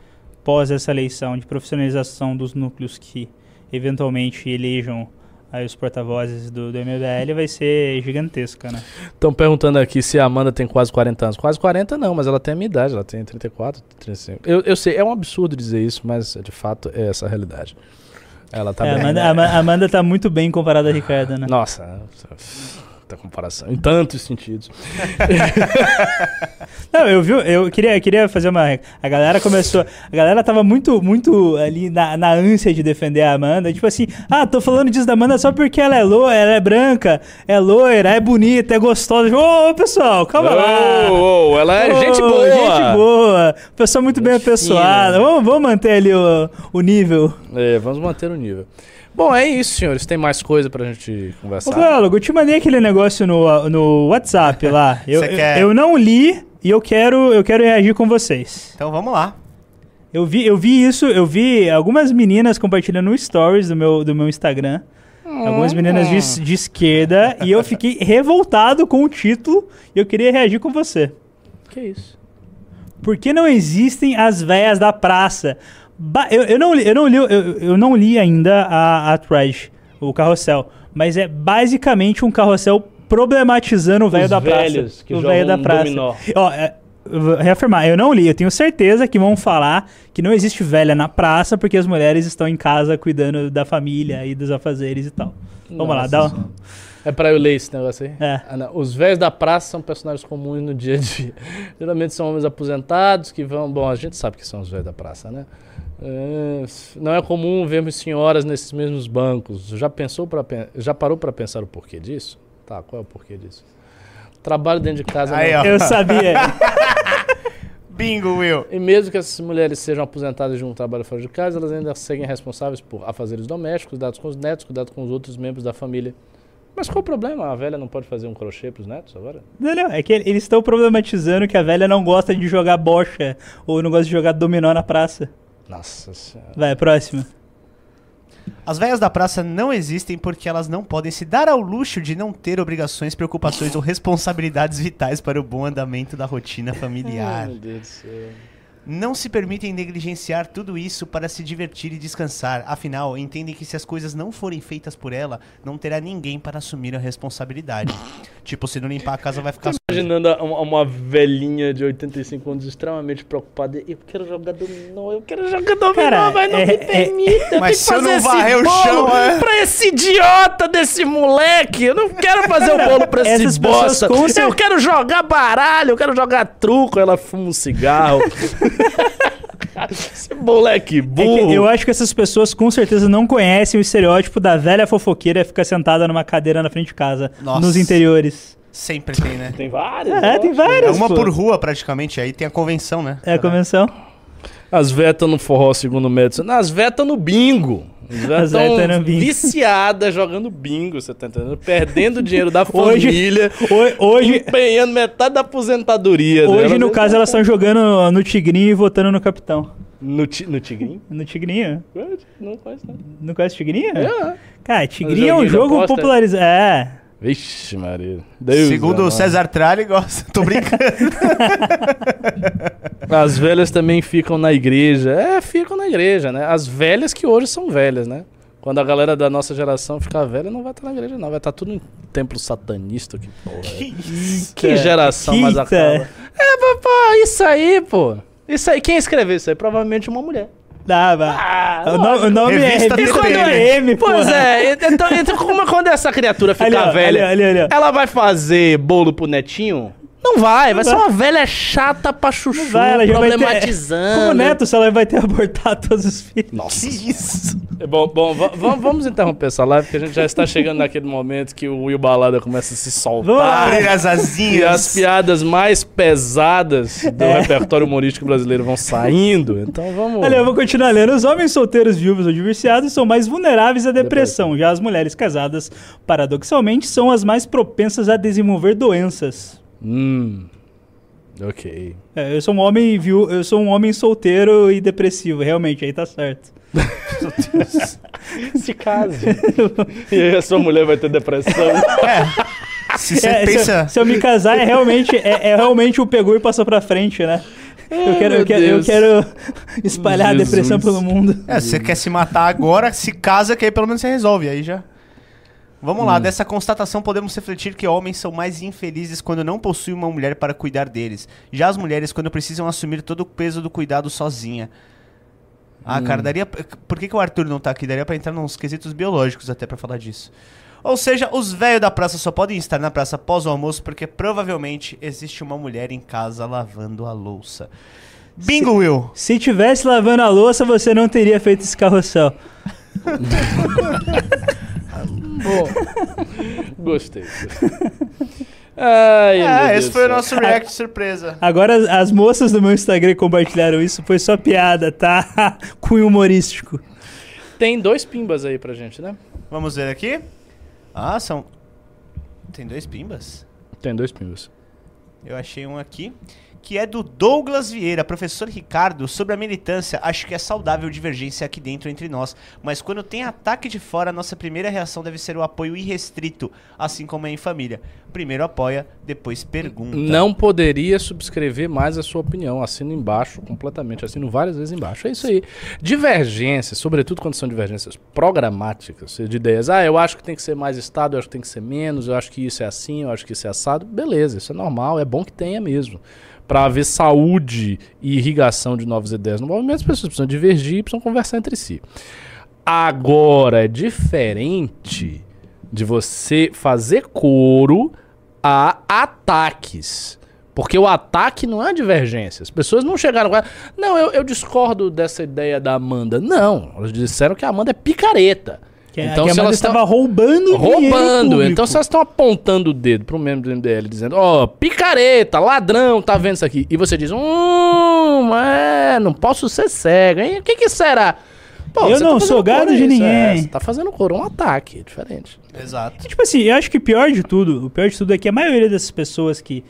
pós essa eleição de profissionalização dos núcleos que eventualmente elejam aí os porta-vozes do, do MBL vai ser gigantesca, né? Estão perguntando aqui se a Amanda tem quase 40 anos. Quase 40 não, mas ela tem a minha idade, ela tem 34, 35. Eu, eu sei, é um absurdo dizer isso, mas de fato é essa a realidade. Ela tá É, bem. Amanda, né? Ama- Amanda tá muito bem comparada a Ricardo, né? Nossa, comparação. Em tantos sentidos. [LAUGHS] Não, eu vi, eu queria, queria fazer uma. A galera começou. A galera tava muito, muito ali na, na ânsia de defender a Amanda. Tipo assim, ah, tô falando disso da Amanda só porque ela é loira, ela é branca, é loira, é bonita, é gostosa. Ô, pessoal, calma lá. Ô, ô, ela é Ô, gente boa. Gente boa. Pessoa muito bem apessoada. Vamos, vamos manter ali o, o nível. É, vamos manter o nível. Bom, é isso, senhores. Tem mais coisa pra gente Ô, conversar? biólogo, eu te mandei aquele negócio no, no WhatsApp lá. [LAUGHS] Eu, Você eu, quer- eu não li e eu quero, eu quero reagir com vocês. Então vamos lá. Eu vi, eu vi isso, eu vi algumas meninas compartilhando no stories do meu, do meu Instagram. Algumas meninas de, de esquerda. e eu fiquei [LAUGHS] revoltado com o título e eu queria reagir com você. Que isso? Por que não existem as véias da praça? Eu, eu não li, eu não li, eu, eu não li ainda a, a o carrossel. Mas é basicamente um carrossel problematizando o velho da praça. velhos que o velho da praça. dominó. Ó, é, reafirmar, eu não li, eu tenho certeza que vão falar que não existe velha na praça porque as mulheres estão em casa cuidando da família e dos afazeres e tal. Vamos lá, Nossa dá um... Senhora. É pra eu ler esse negócio aí? É. Ah. Os velhos da praça são personagens comuns no dia a dia. [LAUGHS] Geralmente são homens aposentados que vão. Bom, a gente sabe que são os velhos da praça, né? É, não é comum vermos senhoras nesses mesmos bancos. Já pensou para já parou para pensar o porquê disso? Tá, qual é o porquê disso? Trabalho dentro de casa. Aí, não- ó. Eu sabia. [LAUGHS] Bingo, Will. E mesmo que essas mulheres sejam aposentadas de um trabalho fora de casa, elas ainda seguem responsáveis por afazeres domésticos, cuidados com os netos, cuidado com os outros membros da família. Mas qual o problema? A velha não pode fazer um crochê pros netos agora? Não, não, é que eles estão problematizando que a velha não gosta de jogar bocha ou não gosta de jogar dominó na praça. Nossa senhora. Vai, próxima. As velhas da praça não existem porque elas não podem se dar ao luxo de não ter obrigações, preocupações ou responsabilidades vitais para o bom andamento da rotina familiar. [LAUGHS] Ai, meu Deus do céu. Não se permitem negligenciar tudo isso para se divertir e descansar. Afinal, entendem que se as coisas não forem feitas por ela, não terá ninguém para assumir a responsabilidade. tipo, se não limpar a casa vai ficar suja. Imaginando uma, uma velhinha de 85 anos extremamente preocupada. Eu quero jogar dominó, eu quero jogar dominó, Cara, mas não é- me é- permita. eu Mas tenho que se eu não varrer o chão, é? pra esse idiota desse moleque. Eu não quero fazer o bolo pra esse bosta. Eu quero jogar baralho, eu quero jogar truco. Ela fuma um cigarro. [LAUGHS] [LAUGHS] esse moleque É burro. que eu acho que essas pessoas com certeza não conhecem o estereótipo da velha fofoqueira ficar sentada numa cadeira na frente de casa, Nossa. nos interiores. Sempre tem, né? Tem várias. É, tem acho. É várias. uma pô. por rua, praticamente. Aí tem a convenção, né? É a convenção. As vetas no forró, segundo o médico. As vetas no bingo. Bingo. viciadas jogando bingo, você tá entendendo? Perdendo dinheiro da [LAUGHS] família, Hoje, hoje, empenhando metade da aposentadoria. hoje dela. no caso, elas estão jogando no Tigrinho e votando no Capitão. No, ti, no Tigrinho? No Tigrinho? Não conheço não. Não conhece Tigrinho? É. Cara, Tigrinho é um jogo popularizado. É. Vixe, Maria. Deus Segundo o. César Tralli, gosta. Tô brincando. [LAUGHS] As velhas também ficam na igreja. É, ficam na igreja, né? As velhas que hoje são velhas, né? Quando a galera da nossa geração ficar velha, não vai estar na igreja, não. Vai estar tudo em templo satanista. Que porra. é. Que geração mais acaba. É, papai, isso aí, pô. Isso aí, quem escreveu isso aí? Provavelmente uma mulher. Dá, vai. Ah, o, no- o nome Revista é Revista TPM. TPM, Pois é, então, então como, quando essa criatura ficar Ali, velha, ali, ali, ela vai fazer bolo pro netinho? Não vai, vai ser vai. uma velha chata pra chuchu, Vai, ela já vai ter... problematizando. Como neto, se ela vai ter abortado todos os filhos. Nossa. que isso? É Bom, bom va- va- vamos interromper essa live, porque a gente já está chegando naquele momento que o Will Balada começa a se Vamos lá. soltar. Abrir as E as asinhas. piadas mais pesadas do É. repertório humorístico brasileiro vão saindo. Então vamos. Olha, eu vou continuar lendo. Os homens solteiros, viúvos ou divorciados são mais vulneráveis à depressão. Já as mulheres casadas, paradoxalmente, são as mais propensas a desenvolver doenças. Hum. Ok. É, eu sou um homem viu, eu sou um homem solteiro e depressivo, realmente, aí tá certo. Se case. e aí a sua mulher vai ter depressão. [LAUGHS] Se você É, se, pensa. eu, se eu me casar, é realmente, é, é realmente o pegou e passou pra frente, né? Eu quero, eu meu quero, eu Deus. quero espalhar a depressão Jesus. pelo mundo. É, se você quer se matar agora, se casa, que aí pelo menos você resolve. Aí já. Vamos lá, dessa constatação podemos refletir que homens são mais infelizes quando não possuem uma mulher para cuidar deles. Já as mulheres quando precisam assumir todo o peso do cuidado sozinha. Ah, cara, daria. Por que, que o Arthur não tá aqui? Daria pra entrar nos quesitos biológicos até pra falar disso. Ou seja, os velhos da praça só podem estar na praça após o almoço porque provavelmente existe uma mulher em casa lavando a louça. Bingo, Will! Se tivesse lavando a louça, você não teria feito esse carrossel. [LAUGHS] [LAUGHS] Gostei. gostei. [LAUGHS] Ai, É, Deus esse foi o nosso react surpresa. Agora, as- as moças do meu Instagram compartilharam isso, foi só piada, tá? [LAUGHS] Cunho humorístico. Tem dois pimbas aí pra gente, né? Vamos ver aqui. Ah, são. Tem dois pimbas? Tem dois pimbas. Eu achei um aqui. Que é do Douglas Vieira, professor Ricardo, sobre a militância. Acho que é saudável divergência aqui dentro entre nós. Mas quando tem ataque de fora, nossa primeira reação deve ser o apoio irrestrito, assim como é em família. Primeiro apoia, depois pergunta. Não poderia subscrever mais a sua opinião. Assino embaixo completamente. Assino várias vezes embaixo. É isso aí. Divergências, sobretudo quando são divergências programáticas, de ideias. Ah, eu acho que tem que ser mais Estado, eu acho que tem que ser menos, eu acho que isso é assim, eu acho que isso é assado. Beleza, isso é normal, é bom que tenha mesmo. Para haver saúde e irrigação de novas ideias no movimento, as pessoas precisam divergir e precisam conversar entre si. Agora, é diferente de você fazer coro a ataques. Porque o ataque não é divergência. As pessoas não chegaram com. Não, eu, eu discordo dessa ideia da Amanda. Não, elas disseram que a Amanda é picareta. Que, então, que a se Amanda elas estava roubando dinheiro roubando. Então, se elas estão apontando o dedo pro membro do MDL, dizendo, ó, picareta, ladrão, tá vendo isso aqui? E você diz, hum, é, não posso ser cego, hein? O que que será? Pô, Eu você não fazendo sou gado de isso, ninguém. É, você tá fazendo coro, um ataque, é diferente. Exato. Tipo assim, eu acho que o pior de tudo, o pior de tudo é que a maioria dessas pessoas que,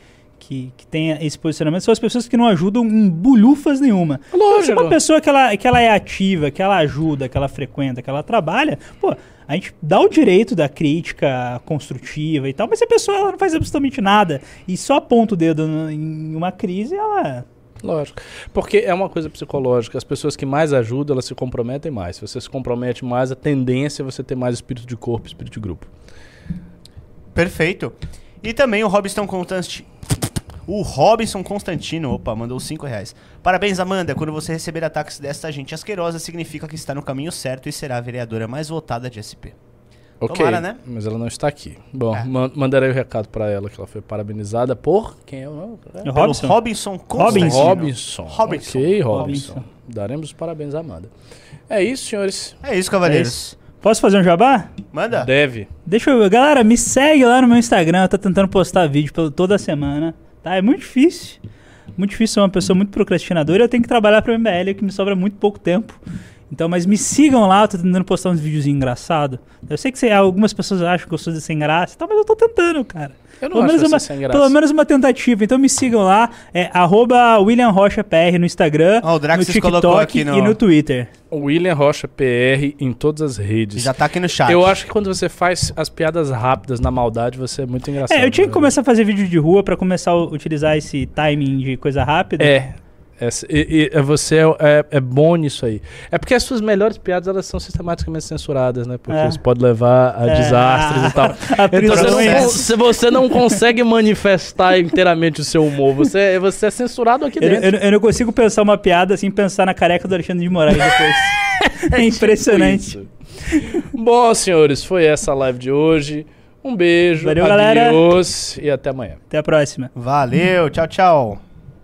que, que tem esse posicionamento são as pessoas que não ajudam em bulhufas nenhuma. Então, se Lógico. uma pessoa que ela, que ela é ativa, que ela ajuda, que ela frequenta, que ela trabalha, pô, a gente dá o direito da crítica construtiva e tal, mas se a pessoa ela não faz absolutamente nada e só aponta o dedo no- em uma crise, ela. Lógico. Porque é uma coisa psicológica. As pessoas que mais ajudam, elas se comprometem mais. Se você se compromete mais, a tendência é você ter mais espírito de corpo, espírito de grupo. Perfeito. E também o Robson Constantino. O Robson Constantino, opa, mandou 5 reais. Parabéns, Amanda. Quando você receber ataques desta gente asquerosa, significa que está no caminho certo e será a vereadora mais votada de SP. Ok, Tomara, né? mas ela não está aqui. Bom, É. man- mandarei o recado pra ela que ela foi parabenizada por quem é o nome? É Robson. Robson Constantino. Robinson. Robinson. Ok, Robinson. Robinson. Daremos os parabéns à Amanda. É isso, senhores. É isso, É cavaleiros. isso. Posso fazer um jabá? Manda. Deve. Deixa eu. Galera, me segue lá no meu Instagram. Eu tô tentando postar vídeo pelo- toda semana. Tá? É muito difícil. Muito difícil ser uma pessoa muito procrastinadora. Eu tenho que trabalhar pra MBL, que me sobra muito pouco tempo. Então, mas me sigam lá, eu tô tentando postar uns videozinhos engraçados. Eu sei que você- algumas pessoas acham que eu sou de sem graça tal, mas eu tô tentando, cara. Eu não Pelo menos, uma, sem graça. pelo menos uma tentativa. Então me sigam lá. É arroba William Rocha PR no Instagram, Ó, o Draxis no TikTok colocou aqui no- e no Twitter. William Rocha PR em todas as redes. Já tá aqui no chat. Eu acho que quando você faz as piadas rápidas na maldade, você é muito engraçado. É, eu tinha que né? começar a fazer vídeo de rua pra começar a utilizar esse timing de coisa rápida. É. Essa- e- e- você é, é- é bom nisso aí. É porque as suas melhores piadas elas são sistematicamente censuradas, né? Porque É. isso pode levar a É. desastres e tal. [LAUGHS] A Então você não, con- se você não consegue manifestar inteiramente o seu humor, você, você é censurado aqui Eu, dentro. eu- eu não consigo pensar uma piada sem pensar na careca do Alexandre de Moraes depois. [LAUGHS] é impressionante. Isso. Bom, senhores, foi essa a live de hoje. Um beijo, Valeu, galera. e até amanhã. Até a próxima. Valeu, tchau, tchau.